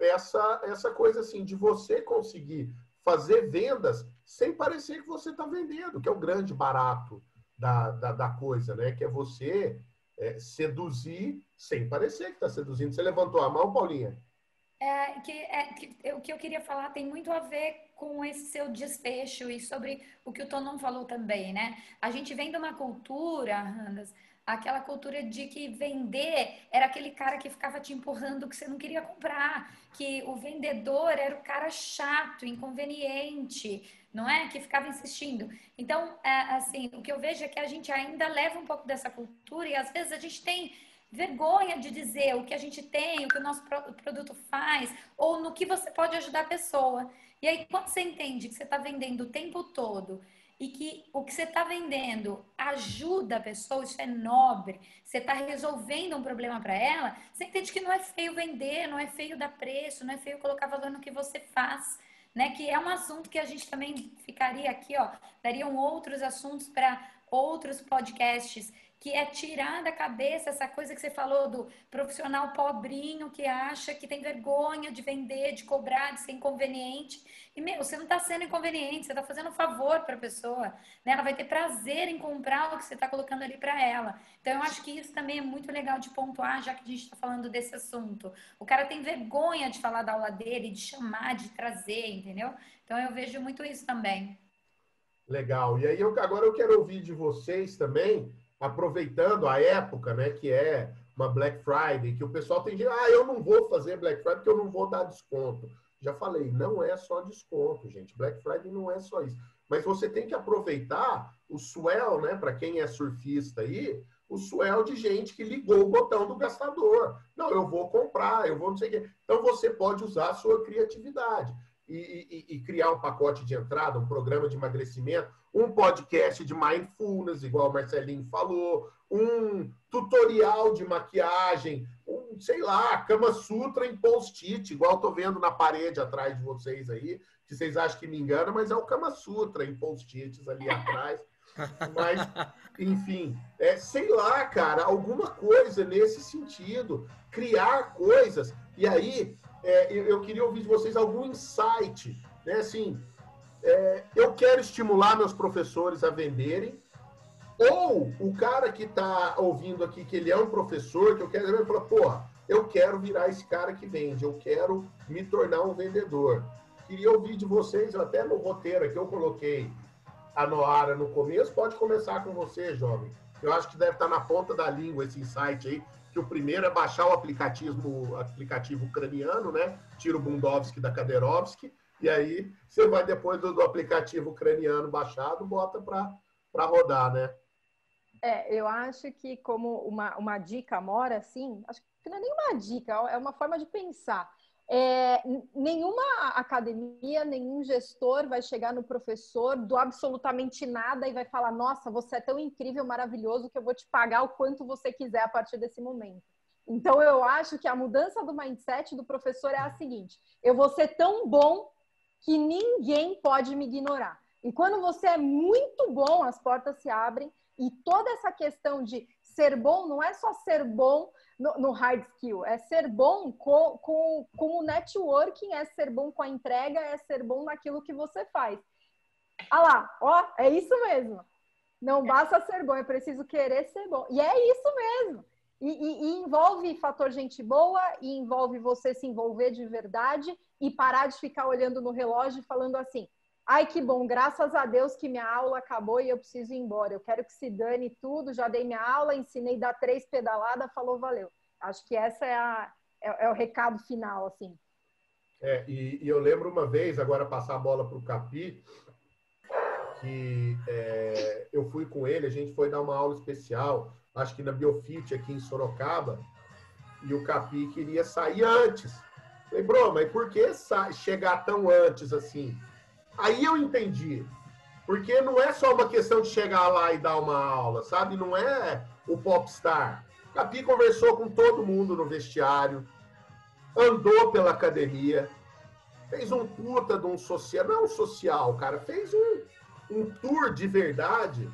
Essa, essa coisa assim de você conseguir fazer vendas sem parecer que você está vendendo, que é o grande barato da, da, da coisa, né? Que é você é, seduzir sem parecer que está seduzindo. Você levantou a mão, Paulinha? É, que, é, que, o que eu queria falar tem muito a ver com esse seu desfecho e sobre o que o Tonon falou também, né? A gente vem de uma cultura, Randas, aquela cultura de que vender era aquele cara que ficava te empurrando que você não queria comprar, que o vendedor era o cara chato, inconveniente, não é? Que ficava insistindo. Então, é, assim, o que eu vejo é que a gente ainda leva um pouco dessa cultura e às vezes a gente tem vergonha de dizer o que a gente tem, o que o nosso produto faz, ou no que você pode ajudar a pessoa. E aí, quando você entende que você está vendendo o tempo todo e que o que você está vendendo ajuda a pessoa, isso é nobre, você está resolvendo um problema para ela, você entende que não é feio vender, não é feio dar preço, não é feio colocar valor no que você faz. Né, que é um assunto que a gente também ficaria aqui, ó, dariam outros assuntos para outros podcasts que é tirar da cabeça essa coisa que você falou do profissional pobrinho que acha que tem vergonha de vender, de cobrar, de ser inconveniente. E, meu, você não está sendo inconveniente, você está fazendo um favor para a pessoa. Né? Ela vai ter prazer em comprar o que você está colocando ali para ela. Então, eu acho que isso também é muito legal de pontuar, já que a gente está falando desse assunto. O cara tem vergonha de falar da aula dele, de chamar, de trazer, entendeu? Então, eu vejo muito isso também. Legal. E aí, eu, agora eu quero ouvir de vocês também aproveitando a época, né, que é uma Black Friday, que o pessoal tem que, ah, eu não vou fazer Black Friday porque eu não vou dar desconto. Já falei, não é só desconto, gente. Black Friday não é só isso. Mas você tem que aproveitar o swell, né, para quem é surfista aí, o swell de gente que ligou o botão do gastador. Não, eu vou comprar, eu vou não sei o quê. Então você pode usar a sua criatividade e, e, e, criar um pacote de entrada, um programa de emagrecimento, um podcast de mindfulness, igual o Marcelinho falou, um tutorial de maquiagem, um, sei lá, Kama Sutra em post-it, igual estou vendo na parede atrás de vocês aí, que vocês acham que me engana, mas é o Kama Sutra em post-its ali atrás. Mas, enfim, é, sei lá, cara, alguma coisa nesse sentido, criar coisas. E aí, é, eu queria ouvir de vocês algum insight, né? Assim, é, eu quero estimular meus professores a venderem, ou o cara que está ouvindo aqui, que ele é um professor, que eu quero ele fala, porra, eu quero virar esse cara que vende, eu quero me tornar um vendedor. Queria ouvir de vocês, até no roteiro que eu coloquei a Noara no começo, pode começar com você, jovem. Eu acho que deve estar na ponta da língua esse insight aí, que o primeiro é baixar o aplicativo, aplicativo ucraniano, né? Tira o Bundovski da Kaderovski. E aí você vai depois do, do aplicativo ucraniano baixado, bota para rodar, né? É, eu acho que como uma, uma dica mora, assim, acho que não é nenhuma dica, é uma forma de pensar. É, nenhuma academia, nenhum gestor vai chegar no professor do absolutamente nada e vai falar: Nossa, você é tão incrível, maravilhoso que eu vou te pagar o quanto você quiser a partir desse momento. Então, eu acho que a mudança do mindset do professor é a seguinte: eu vou ser tão bom que ninguém pode me ignorar. E quando você é muito bom, as portas se abrem e toda essa questão de ser bom não é só ser bom no, no hard skill, é ser bom com, com, com o networking, é ser bom com a entrega, é ser bom naquilo que você faz. Ah lá, ó, é isso mesmo. Não basta ser bom, é preciso querer ser bom. E é isso mesmo. E, e, e, envolve fator gente boa, e envolve você se envolver de verdade e parar de ficar olhando no relógio e falando assim: Ai, que bom, graças a Deus que minha aula acabou e eu preciso ir embora. Eu quero que se dane tudo, já dei minha aula, ensinei dar três pedaladas, falou, valeu. Acho que essa é, a, é, é o recado final, assim. É, e, e, eu lembro uma vez, agora passar a bola para o Capi, que é, eu fui com ele, a gente foi dar uma aula especial, acho que na Biofit aqui em Sorocaba, e o Capi queria sair antes. Falei, bro, mas por que chegar tão antes assim? Aí eu entendi. Porque não é só uma questão de chegar lá e dar uma aula, sabe? Não é o popstar. Capi conversou com todo mundo no vestiário, andou pela academia, fez um puta de um social, não um social, cara, fez um, um tour de verdade.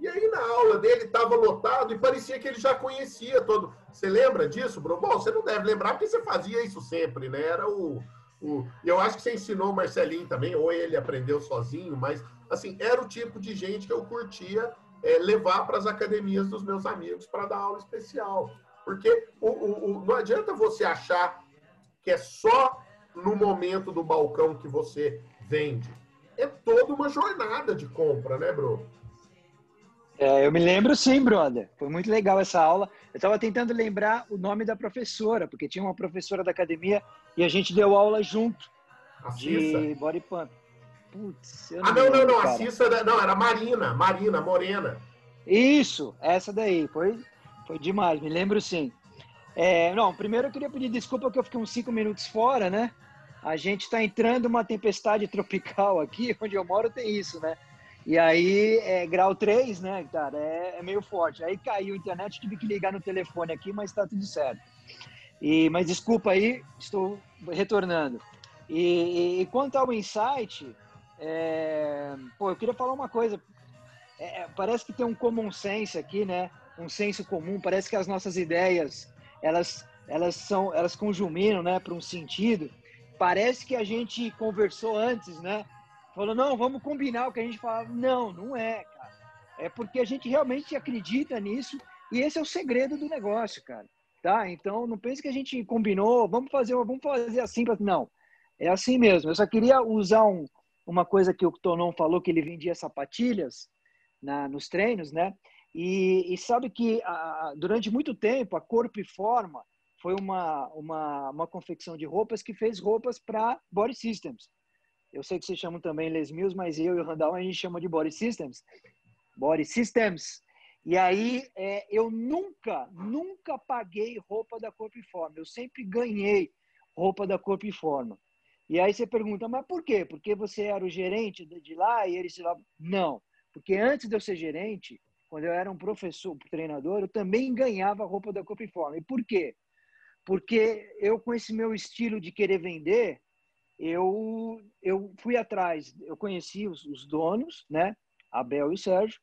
E aí na aula dele estava lotado e parecia que ele já conhecia todo. Você lembra disso, Bruno? Bom, você não deve lembrar porque você fazia isso sempre, né? Era o, o, eu acho que você ensinou o Marcelinho também, ou ele aprendeu sozinho, mas assim, era o tipo de gente que eu curtia é, levar para as academias dos meus amigos para dar aula especial. Porque o, o, o, não adianta você achar que é só no momento do balcão que você vende. É toda uma jornada de compra, né, Bruno? É, eu me lembro sim, brother. Foi muito legal essa aula. Eu estava tentando lembrar o nome da professora, porque tinha uma professora da academia e a gente deu aula junto a de Cissa. body pump. Putz, eu não ah, não, lembro, não, não. A Cissa, não, era Marina, Marina, Morena. Isso, essa daí. Foi, foi demais, me lembro sim. É, não, primeiro eu queria pedir desculpa que eu fiquei uns cinco minutos fora, né? A gente está entrando uma tempestade tropical aqui, onde eu moro tem isso, né? E aí, é, grau 3, né, cara, é, é, meio forte. Aí caiu a internet, tive que ligar no telefone aqui, mas tá tudo certo. E, mas desculpa aí, estou retornando. E, e quanto ao insight, é, pô, eu queria falar uma coisa. É, é, parece que tem um common sense aqui, né? Um senso comum. Parece que as nossas ideias, elas, elas são, elas conjuminam, né, para um sentido. Parece que a gente conversou antes, né? Falou, não, vamos combinar o que a gente falava. Não, não é, cara. É porque a gente realmente acredita nisso e esse é o segredo do negócio, cara. Tá? Então, não pense que a gente combinou, vamos fazer, vamos fazer assim. Não, é assim mesmo. Eu só queria usar um, uma coisa que o Tonon falou, que ele vendia sapatilhas na, nos treinos, né? E, e sabe que a, durante muito tempo a Corpo e Forma foi uma, uma, uma confecção de roupas que fez roupas para body systems. Eu sei que vocês chamam também Les Mills, mas eu e o Randall a gente chama de Body Systems. Body Systems. E aí, é, eu nunca, nunca paguei roupa da Corpo e Forma. Eu sempre ganhei roupa da Corpo e Forma. E aí você pergunta, mas por quê? Porque você era o gerente de lá e eles lá... Não, porque antes de eu ser gerente, quando eu era um professor, treinador, eu também ganhava roupa da Corpo e Forma. E por quê? Porque eu, com esse meu estilo de querer vender, eu, eu fui atrás, eu conheci os, os donos, né? Abel e Sérgio,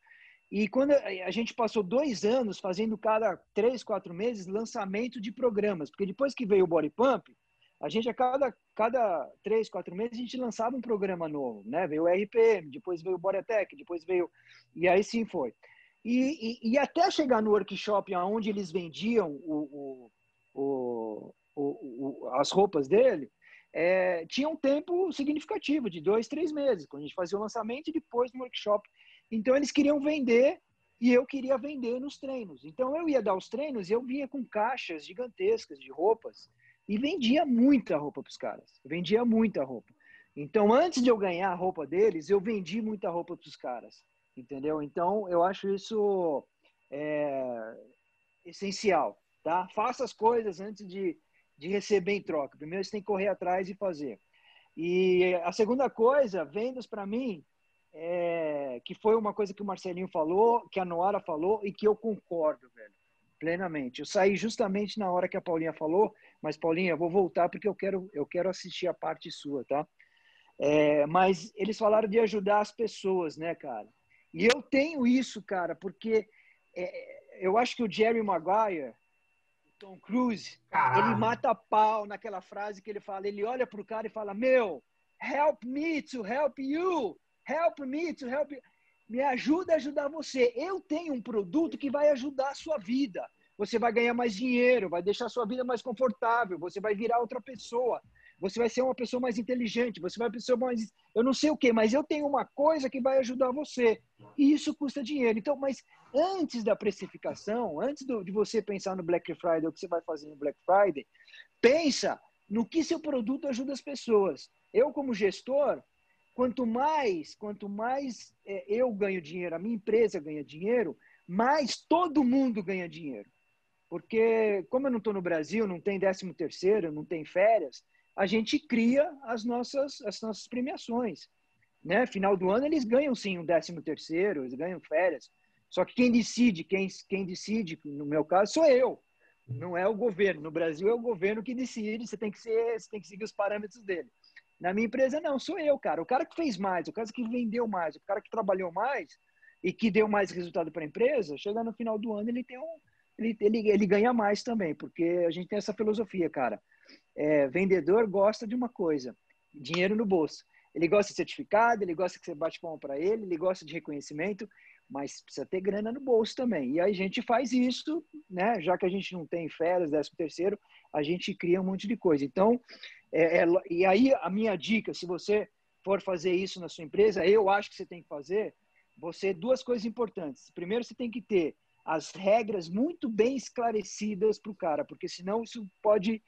e quando a gente passou dois anos fazendo cada três, quatro meses lançamento de programas, porque depois que veio o Body Pump, a gente a cada, cada três, quatro meses a gente lançava um programa novo, né? Veio o RPM, depois veio o Body depois veio... E aí sim foi. E, e, e até chegar no workshop onde eles vendiam o, o, o, as roupas dele, é, tinha um tempo significativo, de dois, três meses, quando a gente fazia o lançamento e depois no workshop. Então, eles queriam vender e eu queria vender nos treinos. Então, eu ia dar os treinos e eu vinha com caixas gigantescas de roupas e vendia muita roupa para os caras. Vendia muita roupa. Então, antes de eu ganhar a roupa deles, eu vendi muita roupa para os caras, entendeu? Então, eu acho isso é, essencial, tá? Faça as coisas antes de, de receber em troca. Primeiro, você tem que correr atrás e fazer. E a segunda coisa, vendas para mim, é, que foi uma coisa que o Marcelinho falou, que a Noara falou e que eu concordo, velho, plenamente. Eu saí justamente na hora que a Paulinha falou, mas Paulinha, eu vou voltar porque eu quero, eu quero assistir a parte sua, tá? É, mas eles falaram de ajudar as pessoas, né, cara? E eu tenho isso, cara, porque é, eu acho que o Jerry Maguire, Tom Cruise, Caralho. ele mata pau naquela frase que ele fala, ele olha pro cara e fala, meu, help me to help you, help me to help. Me ajuda a ajudar você. Eu tenho um produto que vai ajudar a sua vida. Você vai ganhar mais dinheiro, vai deixar a sua vida mais confortável, você vai virar outra pessoa você vai ser uma pessoa mais inteligente, você vai ser mais. Eu não sei o que, mas eu tenho uma coisa que vai ajudar você. E isso custa dinheiro. Então, mas antes da precificação, antes do, de você pensar no Black Friday, o que você vai fazer no Black Friday, pensa no que seu produto ajuda as pessoas. Eu, como gestor, quanto mais, quanto mais é, eu ganho dinheiro, a minha empresa ganha dinheiro, mais todo mundo ganha dinheiro. Porque, como eu não estou no Brasil, não tem 13 terceiro, não tem férias, a gente cria as nossas, as nossas premiações. Né? Final do ano eles ganham sim um décimo terceiro, eles ganham férias. Só que quem decide, quem, quem decide, no meu caso, sou eu. Não é o governo. No Brasil é o governo que decide, você tem que, ser, você tem que seguir os parâmetros dele. Na minha empresa, não, sou eu, cara. O cara que fez mais, o cara que vendeu mais, o cara que trabalhou mais e que deu mais resultado para a empresa, chega no final do ano, ele tem um. Ele, ele, ele ganha mais também, porque a gente tem essa filosofia, cara é, vendedor gosta de uma coisa: dinheiro no bolso. Ele gosta de certificado, ele gosta que você bate palma para ele, ele gosta de reconhecimento, mas precisa ter grana no bolso também. E a gente faz isso, né? Já que a gente não tem férias, décimo terceiro, a gente cria um monte de coisa. Então, é, é, e aí a minha dica, se você for fazer isso na sua empresa, eu acho que você tem que fazer, você duas coisas importantes. Primeiro, você tem que ter as regras muito bem esclarecidas para o cara, porque senão isso pode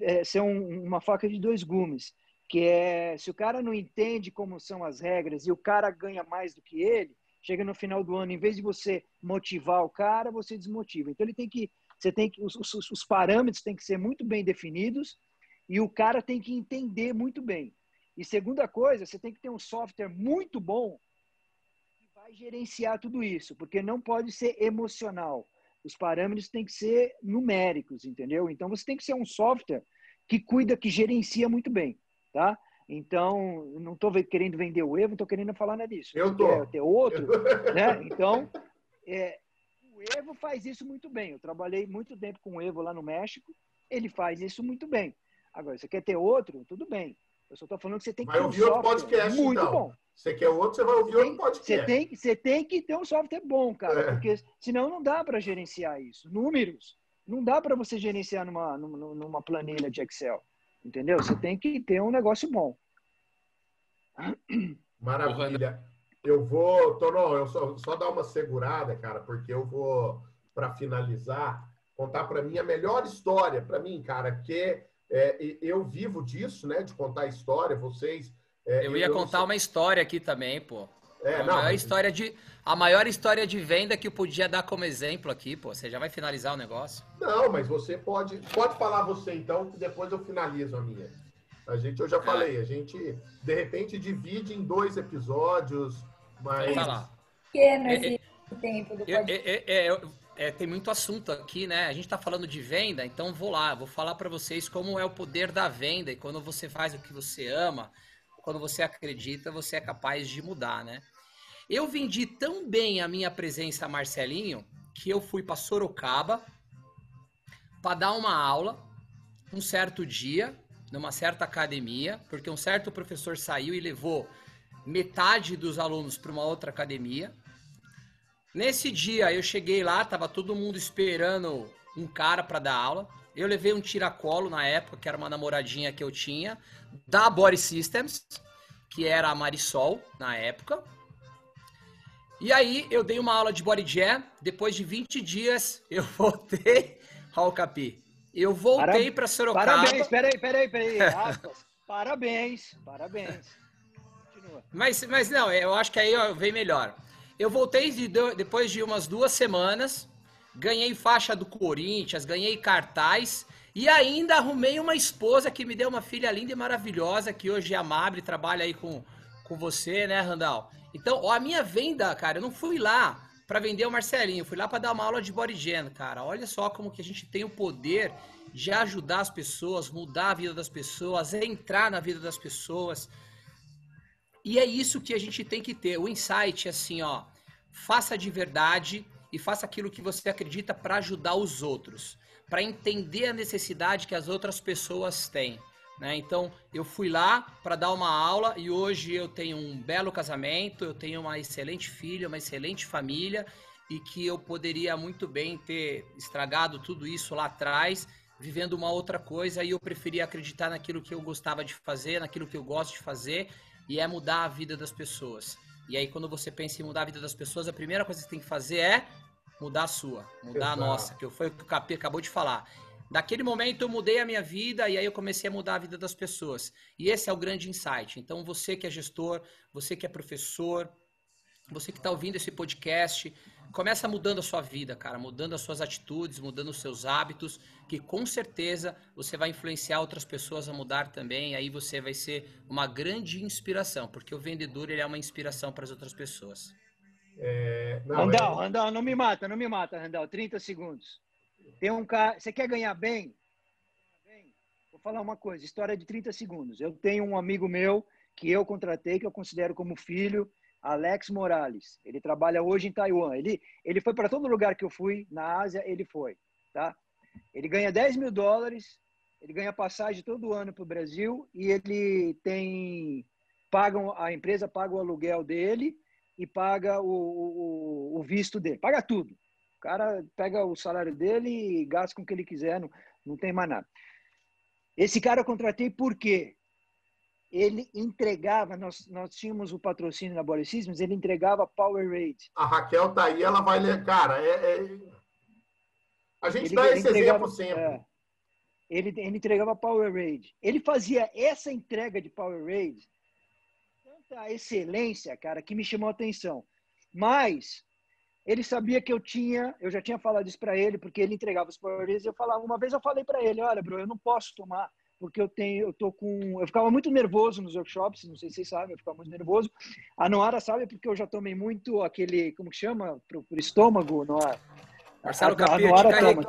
é, ser um, uma faca de dois gumes, que é se o cara não entende como são as regras e o cara ganha mais do que ele, chega no final do ano, em vez de você motivar o cara, você desmotiva. Então ele tem que, você tem que, os, os, os parâmetros têm que ser muito bem definidos e o cara tem que entender muito bem. E segunda coisa, você tem que ter um software muito bom que vai gerenciar tudo isso, porque não pode ser emocional os parâmetros têm que ser numéricos, entendeu? Então você tem que ser um software que cuida, que gerencia muito bem, tá? Então, não estou querendo vender o Evo, não estou querendo falar nada disso. Eu estou. ter outro, né? Então, é, o Evo faz isso muito bem. Eu trabalhei muito tempo com o Evo lá no México, ele faz isso muito bem. Agora, você quer ter outro? Tudo bem. Eu só estou falando que você tem que vai ter um outro podcast, muito então. bom. Você quer outro, você vai ouvir você outro podcast. Você tem, você tem que ter um software bom, cara, é. porque senão não dá para gerenciar isso. Números, não dá para você gerenciar numa, numa, numa planilha de Excel. Entendeu? Você tem que ter um negócio bom. Maravilha. Eu vou, Tonon, eu só, só dar uma segurada, cara, porque eu vou, para finalizar, contar para mim a melhor história, para mim, cara, que é, eu vivo disso, né, de contar história. Vocês. É, eu ia eu contar uma história aqui também, pô. É, a, não, maior história de, a maior história de venda que eu podia dar como exemplo aqui, pô. Você já vai finalizar o negócio? Não, mas você pode. Pode falar você então, que depois eu finalizo a minha. A gente, eu já falei, a gente de repente divide em dois episódios, mas. Pequeno esse é, tempo do é, é, é, é, tem muito assunto aqui, né? A gente está falando de venda, então vou lá, vou falar para vocês como é o poder da venda e quando você faz o que você ama, quando você acredita, você é capaz de mudar, né? Eu vendi tão bem a minha presença Marcelinho que eu fui para Sorocaba para dar uma aula um certo dia numa certa academia, porque um certo professor saiu e levou metade dos alunos para uma outra academia. Nesse dia eu cheguei lá, tava todo mundo esperando um cara para dar aula. Eu levei um tiracolo na época, que era uma namoradinha que eu tinha, da Body Systems, que era a Marisol na época. E aí eu dei uma aula de Body Jam, depois de 20 dias eu voltei ao Capi. Eu voltei para Sorocaba. Parabéns, peraí, peraí, peraí. Parabéns, parabéns. Continua. Mas, mas não, eu acho que aí vem melhor. Eu voltei de, depois de umas duas semanas, ganhei faixa do Corinthians, ganhei cartaz e ainda arrumei uma esposa que me deu uma filha linda e maravilhosa, que hoje é amável, trabalha aí com, com você, né, Randall? Então, ó, a minha venda, cara, eu não fui lá para vender o Marcelinho, fui lá para dar uma aula de bodygen, cara. Olha só como que a gente tem o poder de ajudar as pessoas, mudar a vida das pessoas, entrar na vida das pessoas. E é isso que a gente tem que ter. O insight, assim, ó, faça de verdade e faça aquilo que você acredita para ajudar os outros, para entender a necessidade que as outras pessoas têm. Né? Então, eu fui lá para dar uma aula e hoje eu tenho um belo casamento, eu tenho uma excelente filha, uma excelente família e que eu poderia muito bem ter estragado tudo isso lá atrás, vivendo uma outra coisa e eu preferia acreditar naquilo que eu gostava de fazer, naquilo que eu gosto de fazer e é mudar a vida das pessoas. E aí, quando você pensa em mudar a vida das pessoas, a primeira coisa que você tem que fazer é mudar a sua, mudar Exato. a nossa, que foi o que o Capê acabou de falar. Daquele momento eu mudei a minha vida e aí eu comecei a mudar a vida das pessoas. E esse é o grande insight. Então, você que é gestor, você que é professor, você que está ouvindo esse podcast, começa mudando a sua vida, cara, mudando as suas atitudes, mudando os seus hábitos, que com certeza você vai influenciar outras pessoas a mudar também. aí você vai ser uma grande inspiração, porque o vendedor ele é uma inspiração para as outras pessoas. É... Não, Randall, é... Randall, não me mata, não me mata, Randall. 30 segundos. Tem um cara. Você quer ganhar bem? Vou falar uma coisa, história de 30 segundos. Eu tenho um amigo meu que eu contratei, que eu considero como filho, Alex Morales. Ele trabalha hoje em Taiwan. Ele, ele foi para todo lugar que eu fui, na Ásia, ele foi. Tá? Ele ganha 10 mil dólares, ele ganha passagem todo ano para o Brasil e ele tem. Pagam, a empresa paga o aluguel dele e paga o, o, o visto dele, paga tudo. O cara pega o salário dele e gasta com o que ele quiser, não, não tem mais nada. Esse cara eu contratei por quê? ele entregava, nós, nós tínhamos o patrocínio na Bolicismos, ele entregava Powerade. A Raquel tá aí, ela vai ler. Cara, é, é... a gente ele, dá esse exemplo sempre. É, ele, ele entregava Powerade. Ele fazia essa entrega de Powerade, tanta excelência, cara, que me chamou a atenção. Mas ele sabia que eu tinha, eu já tinha falado isso para ele, porque ele entregava os Powerades e eu falava, uma vez eu falei para ele, olha, bro, eu não posso tomar porque eu tenho, eu tô com, eu ficava muito nervoso nos workshops, não sei se vocês sabem, eu ficava muito nervoso. A Noara sabe porque eu já tomei muito aquele, como que chama, pro, pro estômago, Noara. Marcelo Capinha, eu, te carreguei,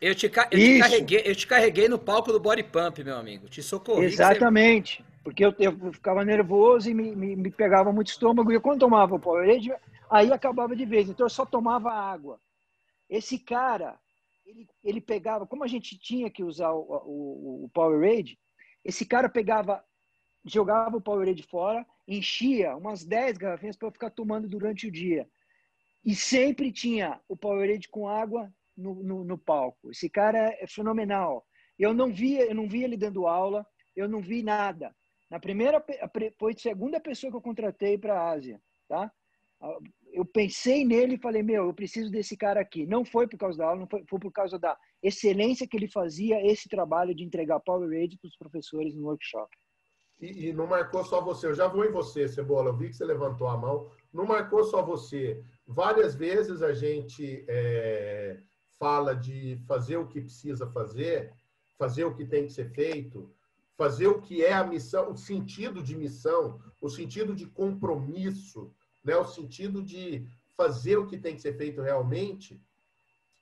eu, te, eu, te carreguei, eu te carreguei no palco do Body Pump, meu amigo. Te socorri. Exatamente. Você... Porque eu, eu, ficava nervoso e me, me, me pegava muito estômago. E quando tomava o Powerade, aí acabava de vez. Então eu só tomava água. Esse cara, ele, ele pegava, como a gente tinha que usar o, o, o Powerade, esse cara pegava, jogava o Powerade fora, enchia umas 10 garrafinhas para ficar tomando durante o dia. E sempre tinha o Powerade com água no, no, no, palco. Esse cara é fenomenal. Eu não via, eu não vi ele dando aula, eu não vi nada. Na primeira, foi a segunda pessoa que eu contratei para a Ásia, tá? Eu pensei nele e falei, meu, eu preciso desse cara aqui. Não foi por causa da aula, não foi, foi por causa da excelência que ele fazia esse trabalho de entregar Powerade para os professores no workshop. E, e, não marcou só você. Eu já vou em você, Cebola. Eu vi que você levantou a mão. Não marcou só você. Várias vezes a gente é, fala de fazer o que precisa fazer, fazer o que tem que ser feito, fazer o que é a missão, o sentido de missão, o sentido de compromisso né? o sentido de fazer o que tem que ser feito realmente.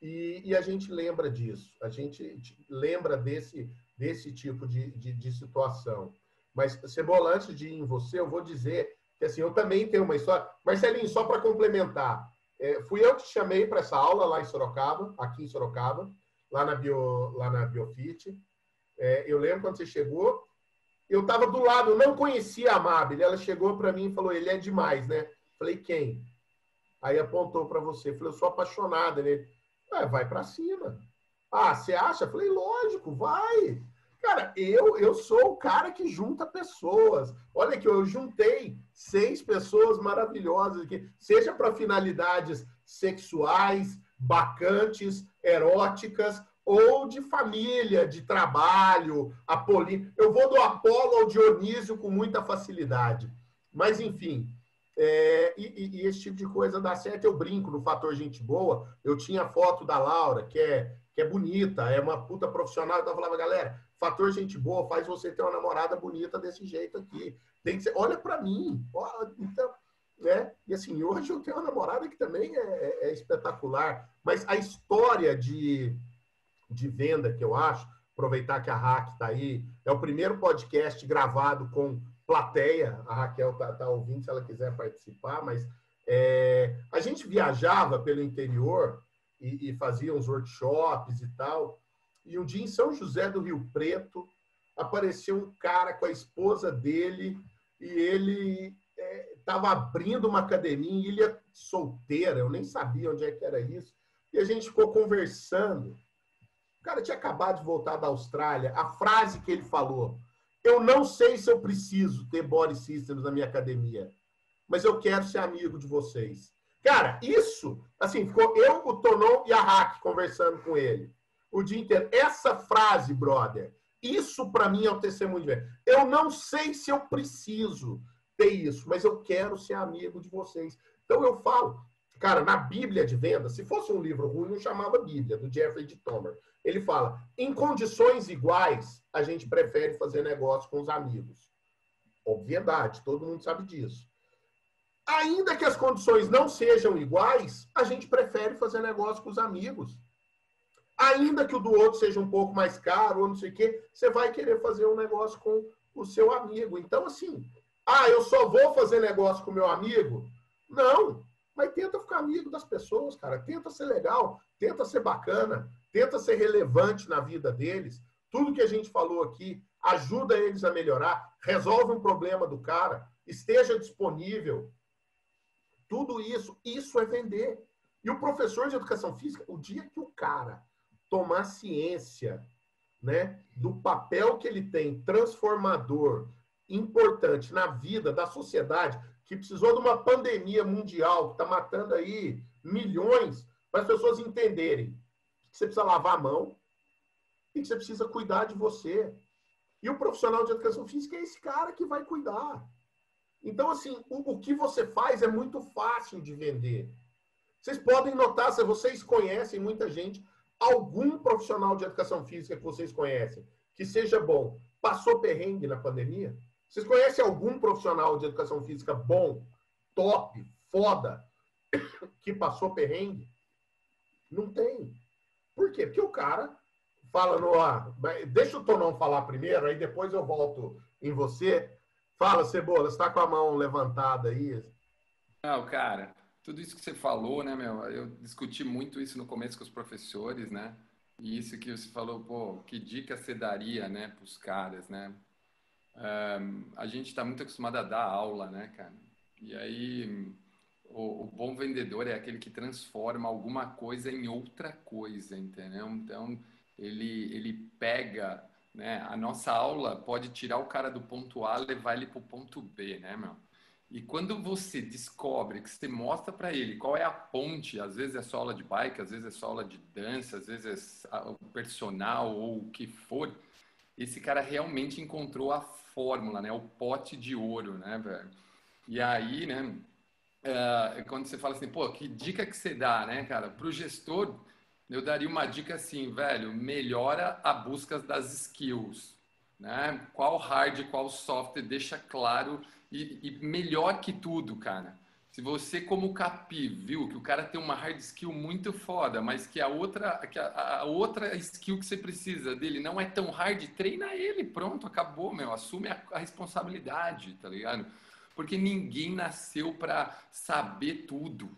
E, e a gente lembra disso, a gente lembra desse, desse tipo de, de, de situação. Mas, Cebola, antes de ir em você, eu vou dizer que assim, eu também tenho uma história. Marcelinho, só para complementar, é, fui eu que te chamei para essa aula lá em Sorocaba, aqui em Sorocaba, lá na, Bio, lá na Biofit. É, eu lembro quando você chegou, eu estava do lado, eu não conhecia a Mabel. Ela chegou para mim e falou: ele é demais, né? Falei, quem? Aí apontou para você. Falei, eu sou apaixonada nele. Ah, vai para cima. Ah, você acha? Falei, lógico, vai. Cara, eu, eu sou o cara que junta pessoas. Olha que eu juntei seis pessoas maravilhosas aqui, seja para finalidades sexuais, bacantes, eróticas ou de família, de trabalho, Apolíneo. Eu vou do Apolo ao Dionísio com muita facilidade. Mas, enfim, é, e, e, esse tipo de coisa dá certo. Eu brinco no fator gente boa. Eu tinha foto da Laura, que é, que é bonita, é uma puta profissional. Então eu falava, galera, fator gente boa faz você ter uma namorada bonita desse jeito aqui. Tem que ser, olha para mim. Olha, então, né? E assim, hoje eu tenho uma namorada que também é, é, é espetacular. Mas a história de de venda que eu acho, aproveitar que a Hack está aí, é o primeiro podcast gravado com plateia, a Raquel está tá ouvindo se ela quiser participar, mas é, a gente viajava pelo interior e, e fazia uns workshops e tal, e um dia em São José do Rio Preto apareceu um cara com a esposa dele e ele estava é, abrindo uma academia em Ilha Solteira, eu nem sabia onde é que era isso, e a gente ficou conversando o cara tinha acabado de voltar da Austrália. A frase que ele falou: Eu não sei se eu preciso ter body systems na minha academia, mas eu quero ser amigo de vocês. Cara, isso, assim, ficou eu, o Tonon e a Hack conversando com ele o dia inteiro. Essa frase, brother, isso para mim é o testemunho de. Eu não sei se eu preciso ter isso, mas eu quero ser amigo de vocês. Então eu falo, cara, na Bíblia de venda, se fosse um livro ruim, não chamava Bíblia, do Jeffrey de Tomer. Ele fala: em condições iguais, a gente prefere fazer negócio com os amigos. Obviedade, todo mundo sabe disso. Ainda que as condições não sejam iguais, a gente prefere fazer negócio com os amigos. Ainda que o do outro seja um pouco mais caro ou não sei o quê, você vai querer fazer um negócio com o seu amigo. Então, assim, ah, eu só vou fazer negócio com meu amigo? Não, mas tenta ficar amigo das pessoas, cara. Tenta ser legal, tenta ser bacana, tenta ser relevante na vida deles. Tudo que a gente falou aqui ajuda eles a melhorar, resolve um problema do cara, esteja disponível. Tudo isso, isso é vender. E o professor de educação física, o dia que o cara tomar ciência né, do papel que ele tem transformador, importante na vida da sociedade, que precisou de uma pandemia mundial que está matando aí milhões, para as pessoas entenderem que você precisa lavar a mão e que você precisa cuidar de você. E o profissional de educação física é esse cara que vai cuidar. Então, assim, o, o que você faz é muito fácil de vender. Vocês podem notar, se vocês conhecem muita gente, algum profissional de educação física que vocês conhecem, que seja bom, passou perrengue na pandemia? Vocês conhecem algum profissional de educação física bom, top, foda, que passou perrengue? Não tem. Por quê? Porque o cara fala no ar. Deixa o Tonão falar primeiro, aí depois eu volto em você. Fala, Cebola, está com a mão levantada aí? Não, cara, tudo isso que você falou, né, meu? Eu discuti muito isso no começo com os professores, né? E isso que você falou, pô, que dica você daria, né, para os caras, né? Um, a gente está muito acostumado a dar aula, né, cara? E aí o, o, bom vendedor é aquele que transforma alguma coisa em outra coisa, entendeu? Então, ele, ele pega, né? A nossa aula pode tirar o cara do ponto A levar ele para o ponto B, né, meu? E quando você descobre que você mostra para ele qual é a ponte, às vezes é só aula de bike, às vezes é só aula de dança, às vezes é o personal ou o que for, esse cara realmente encontrou a fórmula, né? O pote de ouro, né, velho? E aí, né? uh, quando você fala assim, pô, que dica que você dá, né, cara? Para o gestor, eu daria uma dica assim, velho, melhora a busca das skills, né? Qual hard, qual software, deixa claro e, e melhor que tudo, cara. Se você, como capi, viu que o cara tem uma hard skill muito foda, mas que a outra, que a, a, outra skill que você precisa dele não é tão hard, treina ele, pronto, acabou, meu. Assume a, a responsabilidade, tá ligado? porque ninguém nasceu para saber tudo,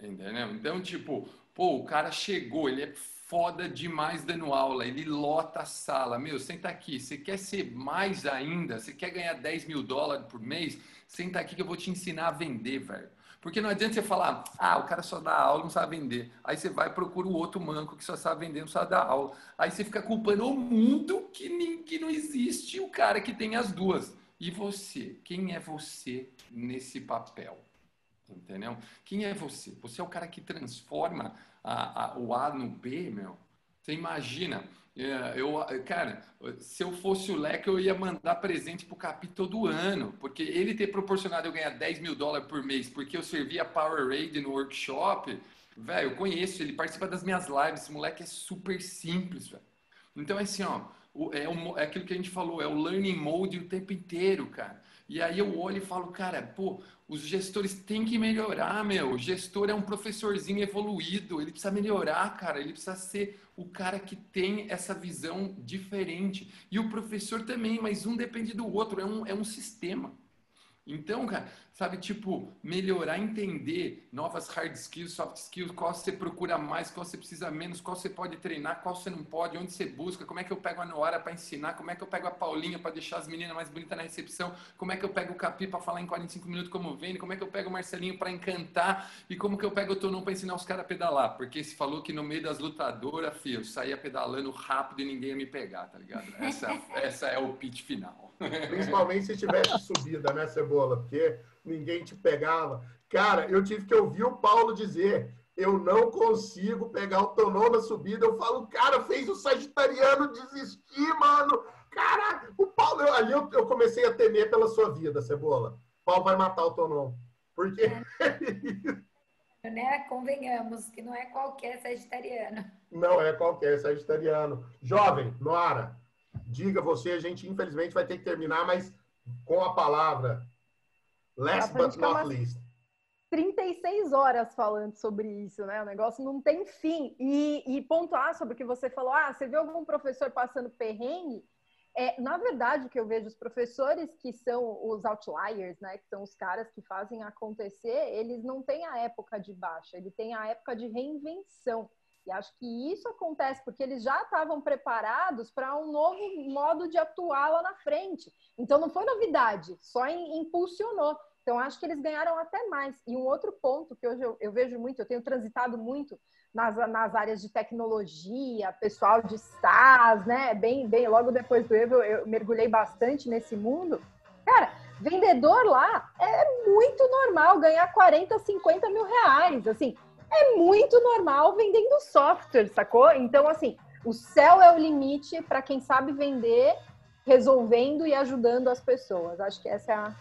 entendeu? Então, tipo, pô, o cara chegou, ele é foda demais dando aula, ele lota a sala. Meu, senta aqui, você quer ser mais ainda? Você quer ganhar 10 mil dólares por mês? Senta aqui que eu vou te ensinar a vender, velho. Porque não adianta você falar, ah, o cara só dá aula, não sabe vender. Aí você vai procura o outro manco que só sabe vender, não sabe dar aula. Aí você fica culpando o mundo que, nem, que não existe o cara que tem as duas. E você? Quem é você nesse papel? Entendeu? Quem é você? Você é o cara que transforma a, a, o A no B, meu? Você imagina, é, eu, cara, se eu fosse o Leque, eu ia mandar presente pro Capi todo ano, porque ele ter proporcionado eu ganhar 10 mil dólares por mês, porque eu servia Power Raid no workshop, velho, eu conheço, ele participa das minhas lives, esse moleque é super simples, velho. Então, é assim, ó, é, o, é aquilo que a gente falou, é o learning mode o tempo inteiro, cara. E aí eu olho e falo, cara, pô, os gestores têm que melhorar, meu. O gestor é um professorzinho evoluído, ele precisa melhorar, cara. Ele precisa ser o cara que tem essa visão diferente. E o professor também, mas um depende do outro, é um, é um sistema. Então, cara, sabe, tipo, melhorar, entender novas hard skills, soft skills, qual você procura mais, qual você precisa menos, qual você pode treinar, qual você não pode, onde você busca, como é que eu pego a Noara para ensinar, como é que eu pego a Paulinha para deixar as meninas mais bonitas na recepção, como é que eu pego o Capi para falar em 45 minutos como vem, como é que eu pego o Marcelinho para encantar e como que eu pego o Tonão para ensinar os caras a pedalar, porque se falou que no meio das lutadoras, filho, eu saía pedalando rápido e ninguém ia me pegar, tá ligado? Essa, essa é o pitch final. Principalmente se tivesse subida, né, Cebola? Porque ninguém te pegava. Cara, eu tive que ouvir o Paulo dizer: eu não consigo pegar o tonão na subida. Eu falo, cara, fez o Sagitariano desistir, mano. Cara, o Paulo, eu, ali eu, eu, comecei a temer pela sua vida, Cebola. O Paulo vai matar o tonão. Porque. É. né? Convenhamos que não é qualquer sagitariano. Não é qualquer sagitariano. Jovem, Noara, diga você, a gente infelizmente vai ter que terminar, mas com a palavra. Last but not least. 36 horas falando sobre isso, né? O negócio não tem fim. E, e pontuar sobre o que você falou, ah, você viu algum professor passando perrengue? É, na verdade, o que eu vejo, os professores que são os outliers, né, que são os caras que fazem acontecer, eles não têm a época de baixa, ele tem a época de reinvenção. E acho que isso acontece porque eles já estavam preparados para um novo modo de atuar lá na frente. Então não foi novidade, só impulsionou. Então acho que eles ganharam até mais. E um outro ponto que hoje eu, eu vejo muito, eu tenho transitado muito nas, nas áreas de tecnologia, pessoal de SaaS, né? Bem, bem, logo depois do Evo eu mergulhei bastante nesse mundo. Cara, vendedor lá é muito normal ganhar 40, 50 mil reais. Assim, é muito normal vendendo software, sacou? Então, assim, o céu é o limite para quem sabe vender, resolvendo e ajudando as pessoas. Acho que essa é a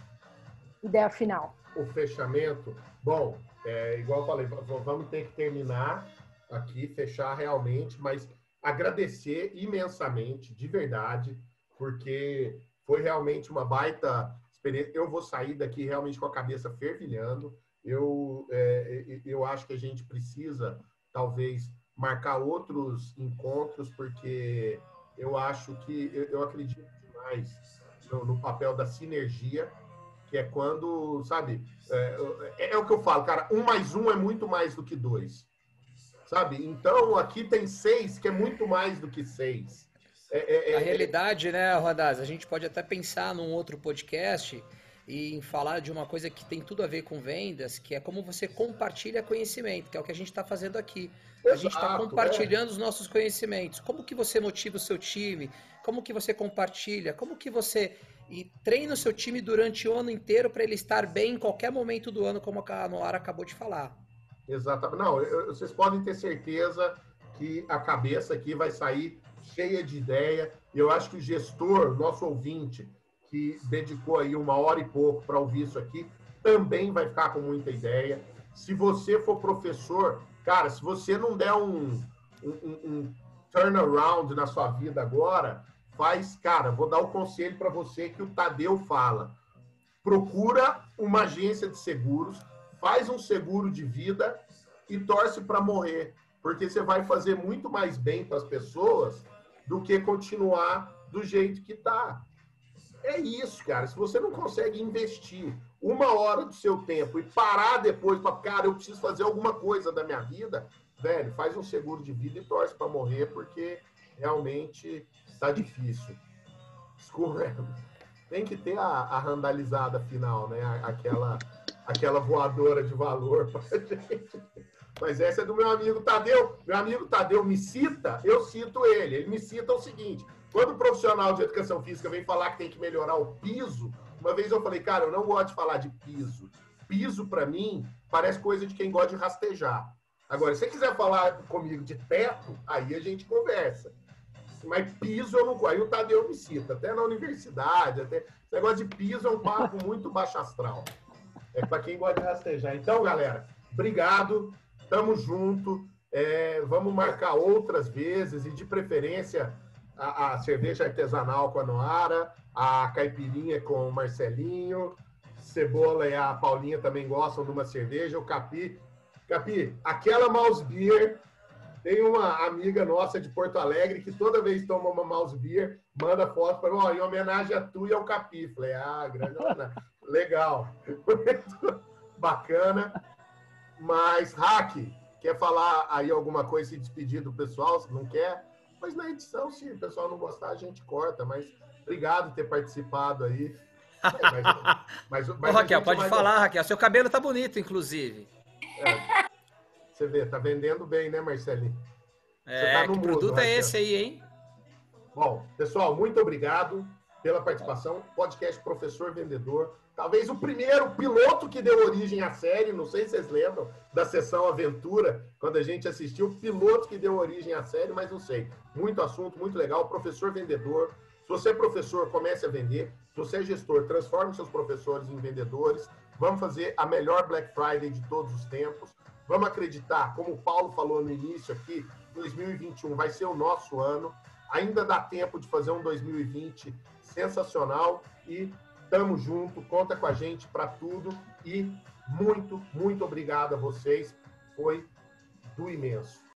ideia final. O fechamento, bom, é, igual eu falei, vamos ter que terminar aqui, fechar realmente, mas agradecer imensamente, de verdade, porque foi realmente uma baita experiência. Eu vou sair daqui realmente com a cabeça fervilhando eu, é, eu acho que a gente precisa, talvez, marcar outros encontros, porque eu acho que, eu acredito demais no, no papel da sinergia, que é quando, sabe, é, é, é, o que eu falo, cara, um mais um é muito mais do que dois, sabe? Então, aqui tem seis, que é muito mais do que seis. É, é, é a realidade, né, Rodaz, a gente pode até pensar num outro podcast e em falar de uma coisa que tem tudo a ver com vendas, que é como você compartilha conhecimento, que é o que a gente está fazendo aqui. Exato, a gente está compartilhando é. os nossos conhecimentos. Como que você motiva o seu time? Como que você compartilha? Como que você e treina o seu time durante o ano inteiro para ele estar bem em qualquer momento do ano, como a Noara acabou de falar? Exatamente. Não, eu, vocês podem ter certeza que a cabeça aqui vai sair cheia de ideia. Eu acho que o gestor, nosso ouvinte, que dedicou aí uma hora e pouco para ouvir isso aqui, também vai ficar com muita ideia. Se você for professor, cara, se você não der um, um, um turnaround na sua vida agora, faz, cara, vou dar o conselho para você que o Tadeu fala. Procura uma agência de seguros, faz um seguro de vida e torce para morrer, porque você vai fazer muito mais bem para as pessoas do que continuar do jeito que está. É isso, cara. Se você não consegue investir uma hora do seu tempo e parar depois para, cara, eu preciso fazer alguma coisa da minha vida, velho, faz um seguro de vida e torce para morrer, porque realmente está difícil. Desculpa, tem que ter a, a randalizada final, né? Aquela, aquela voadora de valor pra gente. Mas essa é do meu amigo Tadeu. Meu amigo Tadeu me cita, eu cito ele. Ele me cita o seguinte: quando o profissional de educação física vem falar que tem que melhorar o piso, uma vez eu falei, cara, eu não gosto de falar de piso. Piso, para mim, parece coisa de quem gosta de rastejar. Agora, se você quiser falar comigo de teto, aí a gente conversa. Mas piso eu não. Aí o Tadeu me cita, até na universidade, até. Esse negócio de piso é um papo muito baixo astral. É para quem gosta de rastejar. Então, galera, obrigado. Tamo junto. É, vamos marcar outras vezes e, de preferência, a, a, cerveja artesanal com a Noara, a caipirinha com o Marcelinho, Cebola e a Paulinha também gostam de uma cerveja, o Capi. Capi, aquela Mouse Beer, tem uma amiga nossa de Porto Alegre que toda vez toma uma Mouse Beer, manda foto para oh, em homenagem a tu e ao Capi. Falei, ah, grande legal. Bacana. Mas, Hack, Quer falar aí alguma coisa, se despedir do pessoal, se não quer? Mas na edição, se o pessoal não gostar, a gente corta. Mas obrigado por ter participado aí. É, mas, mas, mas Ô, Raquel, pode falar, Raquel. Seu cabelo tá bonito, inclusive. É, você vê, tá vendendo bem, né, Marcelinho? É, tá que mudo, produto é esse aí, hein? Bom, pessoal, muito obrigado pela participação. Podcast Professor Vendedor. Talvez o primeiro piloto que deu origem à série, não sei se vocês lembram, da sessão Aventura, quando a gente assistiu, o piloto que deu origem à série, mas não sei. Muito assunto, muito legal. Professor vendedor. Se você é professor, comece a vender. Se você é gestor, transforme seus professores em vendedores. Vamos fazer a melhor Black Friday de todos os tempos. Vamos acreditar, como o Paulo falou no início aqui, 2021 vai ser o nosso ano. Ainda dá tempo de fazer um 2020 sensacional e Tamo junto, conta com a gente para tudo e muito, muito obrigado a vocês. Foi do imenso.